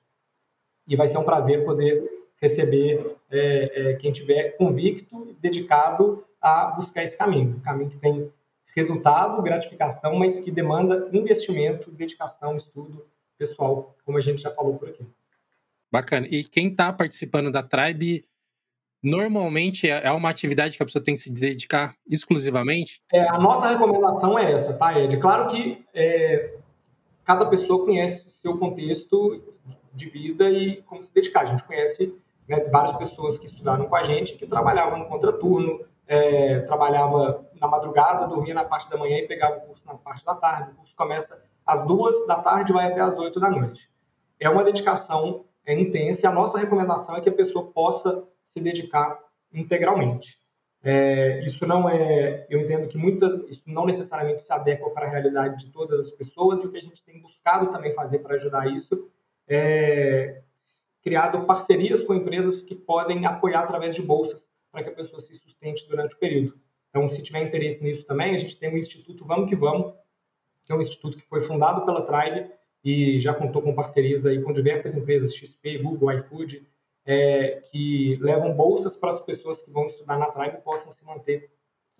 E vai ser um prazer poder receber é, é quem tiver convicto dedicado a buscar esse caminho, um caminho que tem resultado, gratificação, mas que demanda investimento, dedicação, estudo pessoal, como a gente já falou por aqui. Bacana. E quem está participando da Tribe, normalmente é, é uma atividade que a pessoa tem que se dedicar exclusivamente? É, a nossa recomendação é essa, tá, Ed? Claro que é, cada pessoa conhece o seu contexto de vida e como se dedicar. A gente conhece né, várias pessoas que estudaram com a gente, que trabalhavam no contraturno, é, trabalhava na madrugada, dormia na parte da manhã e pegava o curso na parte da tarde. O curso começa às duas da tarde e vai até às oito da noite. É uma dedicação é intensa e a nossa recomendação é que a pessoa possa se dedicar integralmente. É, isso não é, eu entendo que muitas, isso não necessariamente se adequa para a realidade de todas as pessoas e o que a gente tem buscado também fazer para ajudar isso é criado parcerias com empresas que podem apoiar através de bolsas para que a pessoa se sustente durante o período. Então, se tiver interesse nisso também, a gente tem o Instituto Vamos que Vamos, que é um instituto que foi fundado pela Tribe e já contou com parcerias aí com diversas empresas, XP, Google, iFood, é, que levam bolsas para as pessoas que vão estudar na Tribe e possam se manter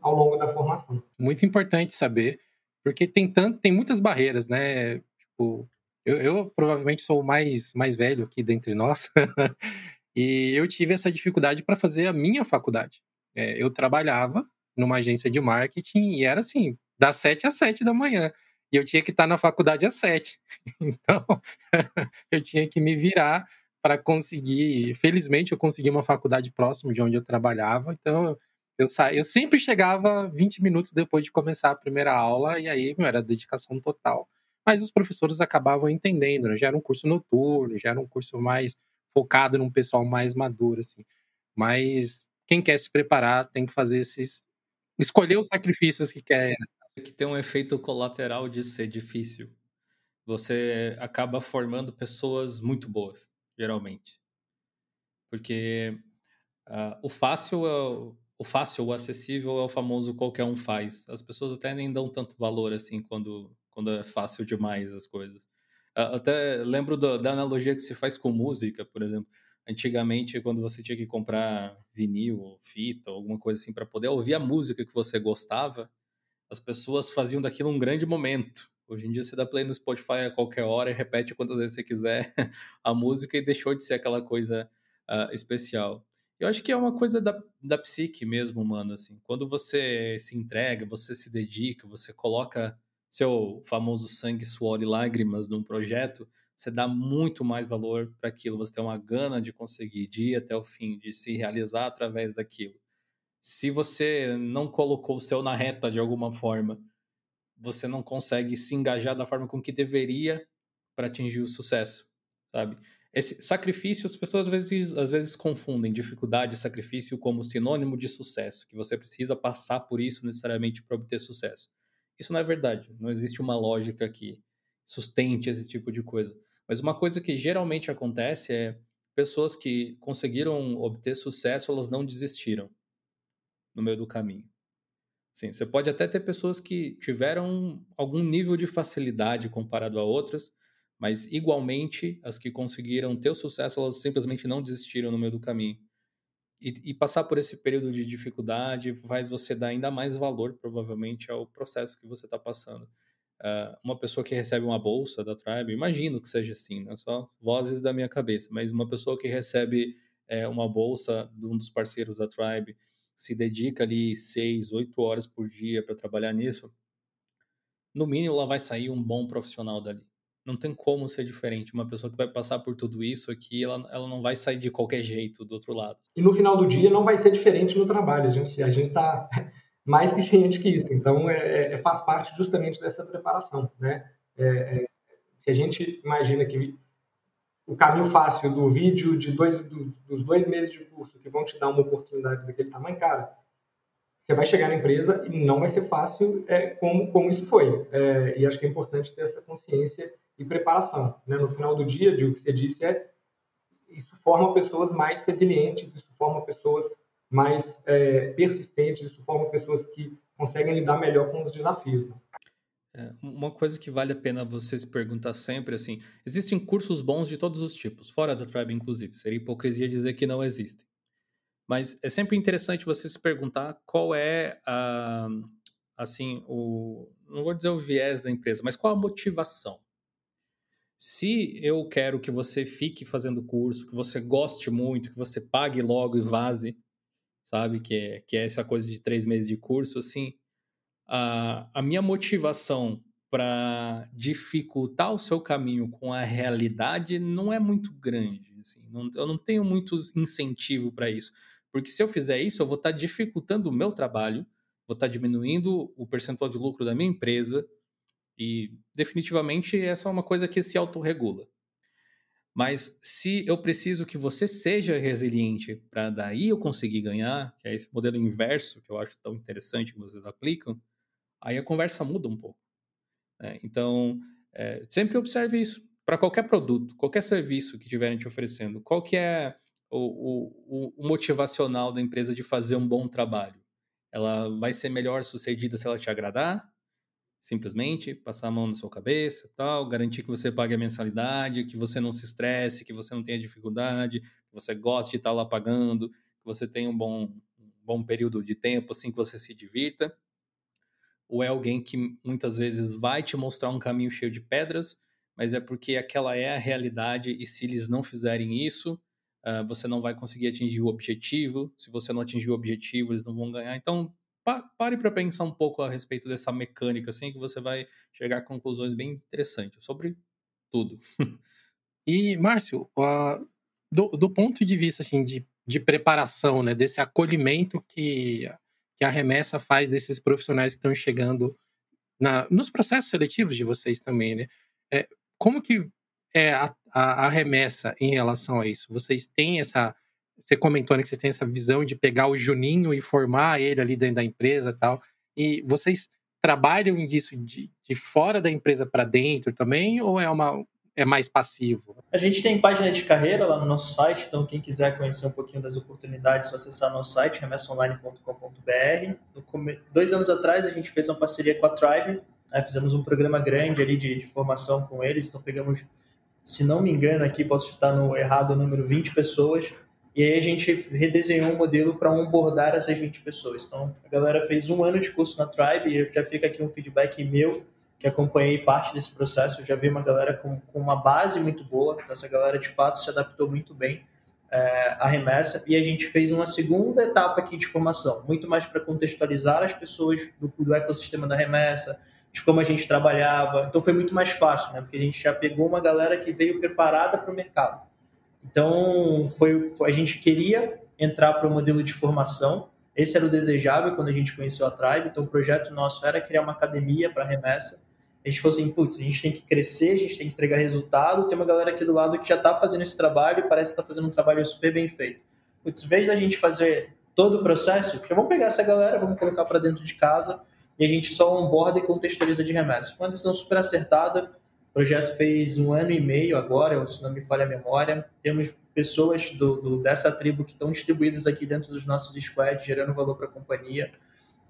ao longo da formação. Muito importante saber, porque tem tanto, tem muitas barreiras, né? Tipo, eu, eu provavelmente sou o mais, mais velho aqui dentre nós, e eu tive essa dificuldade para fazer a minha faculdade. É, eu trabalhava numa agência de marketing e era assim, das 7 às 7 da manhã. E eu tinha que estar na faculdade às 7. Então, eu tinha que me virar para conseguir. Felizmente, eu consegui uma faculdade próxima de onde eu trabalhava. Então, eu, sa... eu sempre chegava 20 minutos depois de começar a primeira aula, e aí meu, era dedicação total. Mas os professores acabavam entendendo, né? já era um curso noturno, já era um curso mais focado num pessoal mais maduro, assim. Mas quem quer se preparar tem que fazer esses. escolher os sacrifícios que quer. Que tem um efeito colateral de ser difícil. Você acaba formando pessoas muito boas, geralmente. Porque uh, o fácil é o, o fácil, o acessível é o famoso qualquer um faz. As pessoas até nem dão tanto valor assim quando, quando é fácil demais as coisas. Até lembro do, da analogia que se faz com música, por exemplo. Antigamente, quando você tinha que comprar vinil, fita, alguma coisa assim para poder ouvir a música que você gostava, as pessoas faziam daquilo um grande momento. Hoje em dia você dá play no Spotify a qualquer hora e repete quantas vezes você quiser a música e deixou de ser aquela coisa uh, especial. Eu acho que é uma coisa da, da psique mesmo, mano, assim. Quando você se entrega, você se dedica, você coloca seu famoso sangue, suor e lágrimas num projeto, você dá muito mais valor para aquilo, você tem uma gana de conseguir, de ir até o fim, de se realizar através daquilo. Se você não colocou o seu na reta de alguma forma, você não consegue se engajar da forma com que deveria para atingir o sucesso, sabe? Esse sacrifício, as pessoas às vezes, às vezes confundem dificuldade e sacrifício como sinônimo de sucesso, que você precisa passar por isso necessariamente para obter sucesso. Isso não é verdade. Não existe uma lógica que sustente esse tipo de coisa. Mas uma coisa que geralmente acontece é pessoas que conseguiram obter sucesso, elas não desistiram no meio do caminho. Sim, você pode até ter pessoas que tiveram algum nível de facilidade comparado a outras, mas igualmente as que conseguiram ter o sucesso, elas simplesmente não desistiram no meio do caminho. E, e, passar por esse período de dificuldade faz você dar ainda mais valor, provavelmente, ao processo que você está passando. Uh, uma pessoa que recebe uma bolsa da Tribe, imagino que seja assim, não é só vozes da minha cabeça, mas uma pessoa que recebe é, uma bolsa de um dos parceiros da Tribe, se dedica ali seis, oito horas por dia para trabalhar nisso, no mínimo ela vai sair um bom profissional dali. Não tem como ser diferente. Uma pessoa que vai passar por tudo isso aqui, ela, ela não vai sair de qualquer jeito do outro lado. E no final do dia não vai ser diferente no trabalho. A gente a está mais que ciente que isso. Então, é, é, faz parte justamente dessa preparação. Né? É, é, se a gente imagina que o caminho fácil do vídeo de dois, do, dos dois meses de curso que vão te dar uma oportunidade daquele tamanho, cara, você vai chegar na empresa e não vai ser fácil é, como, como isso foi. É, e acho que é importante ter essa consciência e preparação. Né? No final do dia, o que você disse é isso forma pessoas mais resilientes, isso forma pessoas mais é, persistentes, isso forma pessoas que conseguem lidar melhor com os desafios. Né? É, uma coisa que vale a pena você se perguntar sempre, assim, existem cursos bons de todos os tipos, fora da Tribe, inclusive. Seria hipocrisia dizer que não existem. Mas é sempre interessante você se perguntar qual é a, assim, o, não vou dizer o viés da empresa, mas qual a motivação. Se eu quero que você fique fazendo curso, que você goste muito, que você pague logo e vaze, sabe? Que é, que é essa coisa de três meses de curso, assim, a, a minha motivação para dificultar o seu caminho com a realidade não é muito grande. Assim, não, eu não tenho muito incentivo para isso. Porque se eu fizer isso, eu vou estar tá dificultando o meu trabalho, vou estar tá diminuindo o percentual de lucro da minha empresa, e definitivamente essa é uma coisa que se autorregula. Mas se eu preciso que você seja resiliente para daí eu conseguir ganhar, que é esse modelo inverso que eu acho tão interessante que vocês aplicam, aí a conversa muda um pouco. Né? Então, é, sempre observe isso. Para qualquer produto, qualquer serviço que estiverem te oferecendo, qual que é o, o, o motivacional da empresa de fazer um bom trabalho? Ela vai ser melhor sucedida se ela te agradar? Simplesmente passar a mão na sua cabeça, tal, garantir que você pague a mensalidade, que você não se estresse, que você não tenha dificuldade, que você goste de estar lá pagando, que você tenha um bom, um bom período de tempo, assim, que você se divirta. Ou é alguém que muitas vezes vai te mostrar um caminho cheio de pedras, mas é porque aquela é a realidade e se eles não fizerem isso, uh, você não vai conseguir atingir o objetivo. Se você não atingir o objetivo, eles não vão ganhar. Então, pa pare para pensar um pouco a respeito dessa mecânica, assim, que você vai chegar a conclusões bem interessantes sobre tudo. e, Márcio, uh, do, do, ponto de vista assim, de, de preparação, né, desse acolhimento que, que a remessa faz desses profissionais que estão chegando na, nos processos seletivos de vocês também, né? É, como que é a, a, a, remessa em relação a isso? Vocês têm essa. Você comentou né, que vocês têm essa visão de pegar o Juninho e formar ele ali dentro da empresa tal. E vocês trabalham disso de, de fora da empresa para dentro também? Ou é uma, é mais passivo? A gente tem página de carreira lá no nosso site, então quem quiser conhecer um pouquinho das oportunidades, é só acessar nosso site, remessaonline.com.br. Dois anos atrás a gente fez uma parceria com a Tribe, né? fizemos um programa grande ali de, de, formação com eles, então pegamos, se não me engano aqui, posso estar no errado o número, 20 pessoas, e aí a gente redesenhou um modelo para onboardar essas 20 pessoas. Então a galera fez um ano de curso na Tribe, e já fica aqui um feedback meu, que acompanhei parte desse processo, eu já vi uma galera com, com uma base muito boa, essa galera de fato se adaptou muito bem é, à remessa, e a gente fez uma segunda etapa aqui de formação, muito mais para contextualizar as pessoas do, do ecossistema da remessa, de como a gente trabalhava, então foi muito mais fácil, né, porque a gente já pegou uma galera que veio preparada para o mercado. Então, foi, a gente queria entrar para o modelo de formação, esse era o desejável quando a gente conheceu a Tribe, então o projeto nosso era criar uma academia para remessa, a gente falou assim, putz, a gente tem que crescer, a gente tem que entregar resultado, tem uma galera aqui do lado que já está fazendo esse trabalho e parece que está fazendo um trabalho super bem feito. Putz, em vez da gente fazer todo o processo, já vamos pegar essa galera, vamos colocar para dentro de casa e a gente só onboarda e contextualiza de remessa. Foi uma decisão super acertada, o projeto fez um ano e meio agora, se não me falha a memória. Temos pessoas do, do, dessa tribo que estão distribuídas aqui dentro dos nossos squads, gerando valor para a companhia.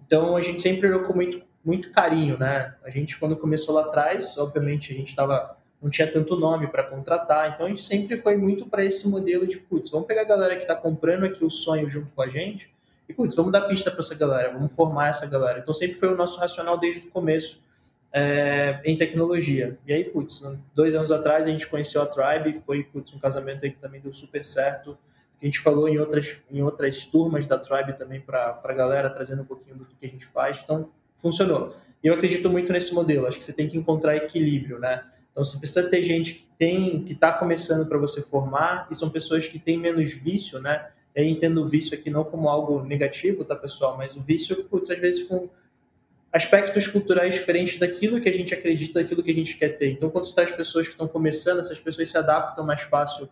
Então, a gente sempre olhou com muito muito carinho, né? A gente, quando começou lá atrás, obviamente, a gente estava não tinha tanto nome para contratar, então a gente sempre foi muito para esse modelo de, putz, vamos pegar a galera que está comprando aqui o sonho junto com a gente e, putz, vamos dar pista para essa galera, vamos formar essa galera. Então sempre foi o nosso racional desde o começo é, em tecnologia. E aí, putz, dois anos atrás a gente conheceu a Tribe, foi, putz, um casamento aí que também deu super certo. A gente falou em outras, em outras turmas da Tribe também para a galera, trazendo um pouquinho do que, que a gente faz. Então, funcionou. E eu acredito muito nesse modelo. Acho que você tem que encontrar equilíbrio, né? Então, você precisa ter gente que tem, que está começando para você formar, e são pessoas que têm menos vício, né? Eu entendo o vício aqui não como algo negativo, tá, pessoal? Mas o vício, putz, às vezes com aspectos culturais diferentes daquilo que a gente acredita, daquilo que a gente quer ter. Então, quando você traz pessoas que estão começando, essas pessoas se adaptam mais fácil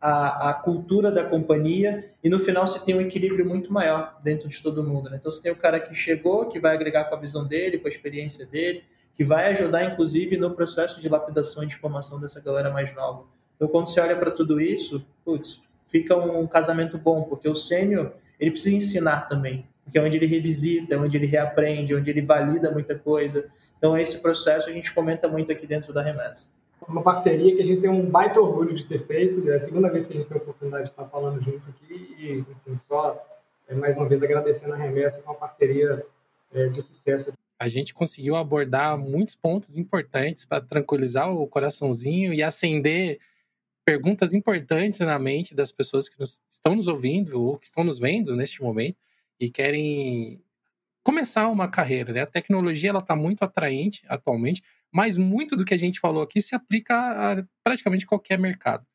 a, a, cultura da companhia e no final você tem um equilíbrio muito maior dentro de todo mundo. Né? Então você tem o cara que chegou, que vai agregar com a visão dele, com a experiência dele, que vai ajudar inclusive no processo de lapidação e de formação dessa galera mais nova. Então quando você olha para tudo isso, putz, fica um casamento bom, porque o sênior ele precisa ensinar também, porque é onde ele revisita, é onde ele reaprende, é onde ele valida muita coisa. Então esse processo a gente fomenta muito aqui dentro da Remessa uma parceria que a gente tem um baita orgulho de ter feito. É a segunda vez que a gente tem a oportunidade de estar falando junto aqui e, enfim, só é, mais uma vez agradecendo a remessa com uma parceria é, de sucesso. A gente conseguiu abordar muitos pontos importantes para tranquilizar o coraçãozinho e acender perguntas importantes na mente das pessoas que nos, estão nos ouvindo ou que estão nos vendo neste momento e querem começar uma carreira. Né? A tecnologia ela está muito atraente atualmente mas muito do que a gente falou aqui se aplica a praticamente qualquer mercado.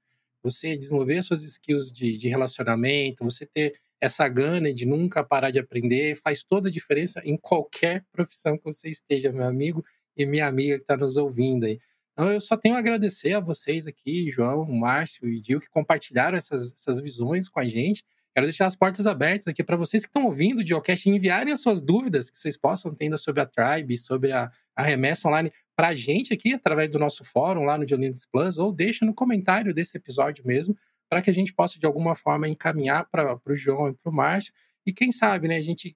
Você desenvolver suas skills de, de relacionamento, você ter essa gana de nunca parar de aprender, faz toda a diferença em qualquer profissão que você esteja, meu amigo e minha amiga que está nos ouvindo aí. Então, eu só tenho a agradecer a vocês aqui, João, Márcio e Dil, que compartilharam essas, essas visões com a gente. Quero deixar as portas abertas aqui para vocês que estão ouvindo o Geocast enviarem as suas dúvidas que vocês possam ter sobre a Tribe, sobre a, a remessa online para a gente aqui, através do nosso fórum lá no Geolinux Plus, ou deixa no comentário desse episódio mesmo, para que a gente possa, de alguma forma, encaminhar para o João e para o Márcio. E quem sabe, né, a gente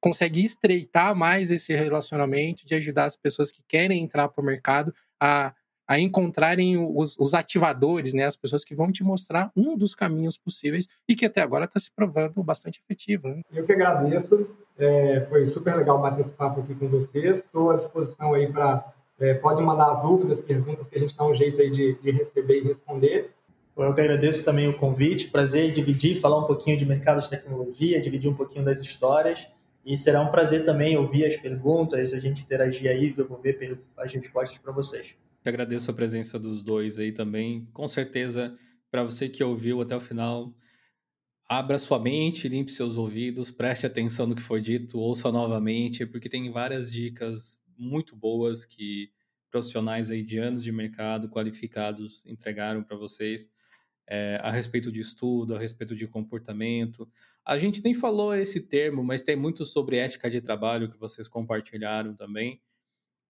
consegue estreitar mais esse relacionamento, de ajudar as pessoas que querem entrar para o mercado a, a encontrarem os, os, ativadores, né, as pessoas que vão te mostrar um dos caminhos possíveis e que até agora está se provando bastante efetivo. Né? Eu que agradeço, é, foi super legal bater esse papo aqui com vocês, estou à disposição aí para é, pode mandar as dúvidas, perguntas que a gente dá um jeito aí de, de receber e responder. Eu que agradeço também o convite, prazer em dividir, falar um pouquinho de mercado de tecnologia, dividir um pouquinho das histórias. E será um prazer também ouvir as perguntas, a gente interagir aí, devolver as respostas para vocês. Agradeço a presença dos dois aí também. Com certeza, para você que ouviu até o final, abra sua mente, limpe seus ouvidos, preste atenção no que foi dito, ouça novamente, porque tem várias dicas muito boas que profissionais aí de anos de mercado qualificados entregaram para vocês é, a respeito de estudo, a respeito de comportamento. A gente nem falou esse termo, mas tem muito sobre ética de trabalho que vocês compartilharam também.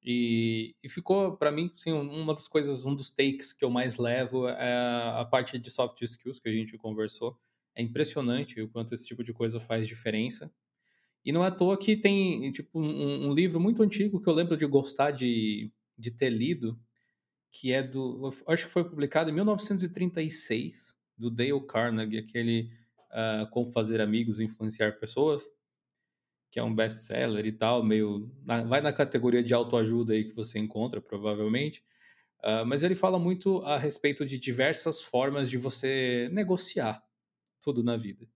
E, e ficou, para mim, assim, uma das coisas, um dos takes que eu mais levo é a parte de soft skills que a gente conversou. É impressionante o quanto esse tipo de coisa faz diferença. E não é à toa que tem tipo, um, um livro muito antigo que eu lembro de gostar de, de ter lido, que é do. Acho que foi publicado em 1936, do Dale Carnegie, aquele uh, Como Fazer Amigos e Influenciar Pessoas, que é um best-seller e tal, meio. Na, vai na categoria de autoajuda aí que você encontra, provavelmente. Uh, mas ele fala muito a respeito de diversas formas de você negociar tudo na vida.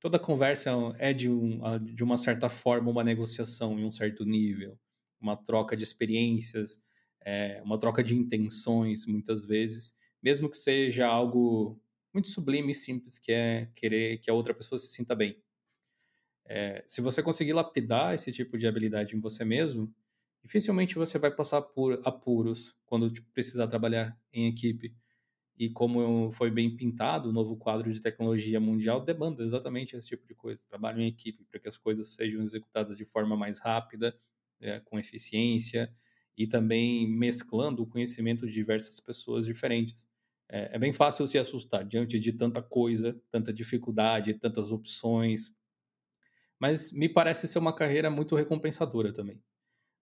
Toda conversa é de, um, de uma certa forma uma negociação em um certo nível, uma troca de experiências, é, uma troca de intenções, muitas vezes, mesmo que seja algo muito sublime e simples, que é querer que a outra pessoa se sinta bem. É, se você conseguir lapidar esse tipo de habilidade em você mesmo, dificilmente você vai passar por apuros quando tipo, precisar trabalhar em equipe. E como foi bem pintado, o novo quadro de tecnologia mundial demanda exatamente esse tipo de coisa. Trabalho em equipe para que as coisas sejam executadas de forma mais rápida, é, com eficiência, e também mesclando o conhecimento de diversas pessoas diferentes. É, é, bem fácil se assustar diante de tanta coisa, tanta dificuldade, tantas opções, mas me parece ser uma carreira muito recompensadora também.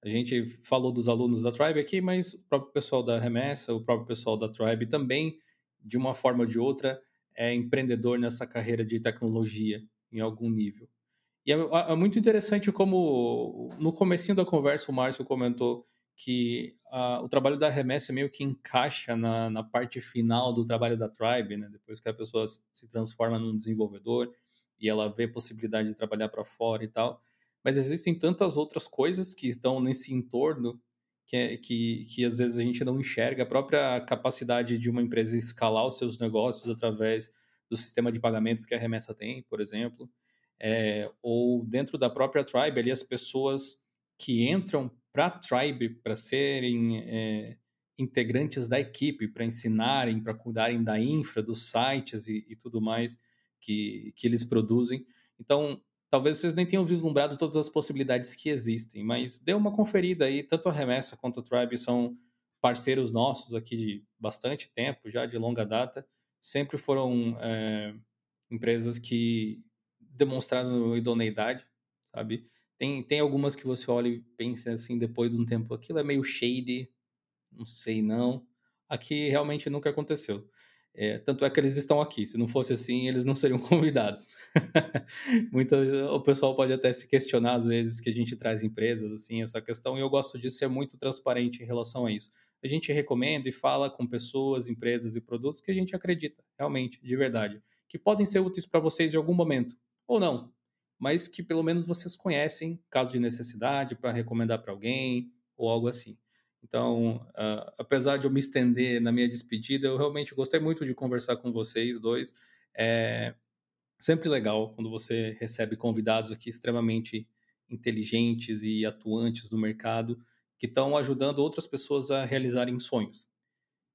A gente falou dos alunos da Tribe aqui, mas o próprio pessoal da Remessa, o próprio pessoal da Tribe também, de uma forma ou de outra, é empreendedor nessa carreira de tecnologia em algum nível. E é, é muito interessante como no comecinho da conversa o Márcio comentou que uh, o trabalho da remessa meio que encaixa na, na parte final do trabalho da Tribe, né? Depois que a pessoa se transforma num desenvolvedor e ela vê possibilidade de trabalhar para fora e tal. Mas existem tantas outras coisas que estão nesse entorno que, é, que, que às vezes a gente não enxerga. A própria capacidade de uma empresa escalar os seus negócios através do sistema de pagamentos que a remessa tem, por exemplo. É, ou dentro da própria Tribe, ali as pessoas que entram para a Tribe, para serem é, integrantes da equipe, para ensinarem, para cuidarem da infra, dos sites e, e, tudo mais que, que eles produzem. Então, talvez vocês nem tenham vislumbrado todas as possibilidades que existem, mas dê uma conferida aí, tanto a Remessa quanto a Tribe são parceiros nossos aqui de bastante tempo, já de longa data, sempre foram é, empresas que demonstraram idoneidade, sabe? Tem, tem algumas que você olha e pensa assim, depois de um tempo, aquilo é meio shady, não sei não. Aqui realmente nunca aconteceu. É, tanto é que eles estão aqui. Se não fosse assim, eles não seriam convidados. O pessoal pode até se questionar às vezes que a gente traz empresas assim essa questão. E eu gosto de ser muito transparente em relação a isso. A gente recomenda e fala com pessoas, empresas e produtos que a gente acredita realmente, de verdade, que podem ser úteis para vocês em algum momento ou não mas que pelo menos vocês conhecem, caso de necessidade, para recomendar para alguém ou algo assim. Então, uh, apesar de eu me estender na minha despedida, eu realmente gostei muito de conversar com vocês dois. É sempre legal quando você recebe convidados aqui extremamente inteligentes e atuantes no mercado que estão ajudando outras pessoas a realizarem sonhos.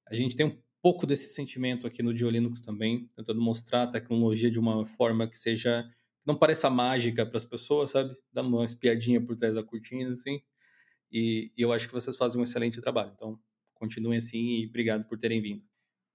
A gente tem um pouco desse sentimento aqui no Diolinux também, tentando mostrar a tecnologia de uma forma que seja não pareça mágica para as pessoas, sabe? Dá uma espiadinha por trás da cortina, assim. E, e, eu acho que vocês fazem um excelente trabalho. Então, continuem assim e obrigado por terem vindo.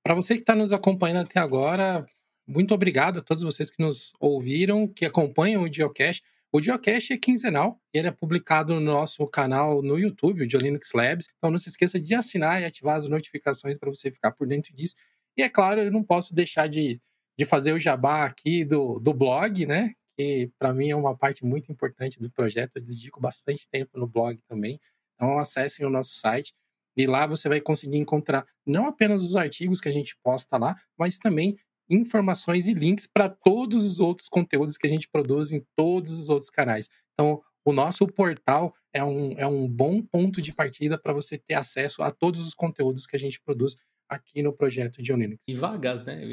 Para você que está nos acompanhando até agora, muito obrigado a todos vocês que nos ouviram, que acompanham o Geocache. O Geocache é quinzenal, ele é publicado no nosso canal no YouTube, o Geolinux Labs. Então não se esqueça de assinar e ativar as notificações para você ficar por dentro disso. E é claro, eu não posso deixar de, de fazer o jabá aqui do, do blog, né? Que para mim é uma parte muito importante do projeto. Eu dedico bastante tempo no blog também. Então acessem o nosso site E lá você vai conseguir encontrar não apenas os artigos que a gente posta lá, mas também informações e links para todos os outros conteúdos que a gente produz em todos os outros canais. Então, o nosso portal é um, é um bom ponto de partida para você ter acesso a todos os conteúdos que a gente produz aqui no projeto de Linux. E vagas, né?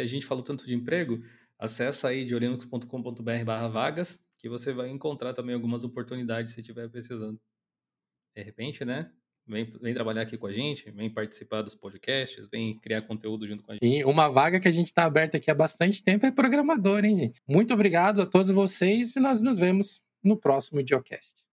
A gente falou tanto de emprego, acessa aí diolinux.com.br barra vagas, que você vai encontrar também algumas oportunidades se estiver precisando. De repente, né? Vem, vem, trabalhar aqui com a gente, vem participar dos podcasts, vem criar conteúdo junto com a gente. E uma vaga que a gente está aberta aqui há bastante tempo é programador, hein, gente? Muito obrigado a todos vocês e nós nos vemos no próximo Geocast.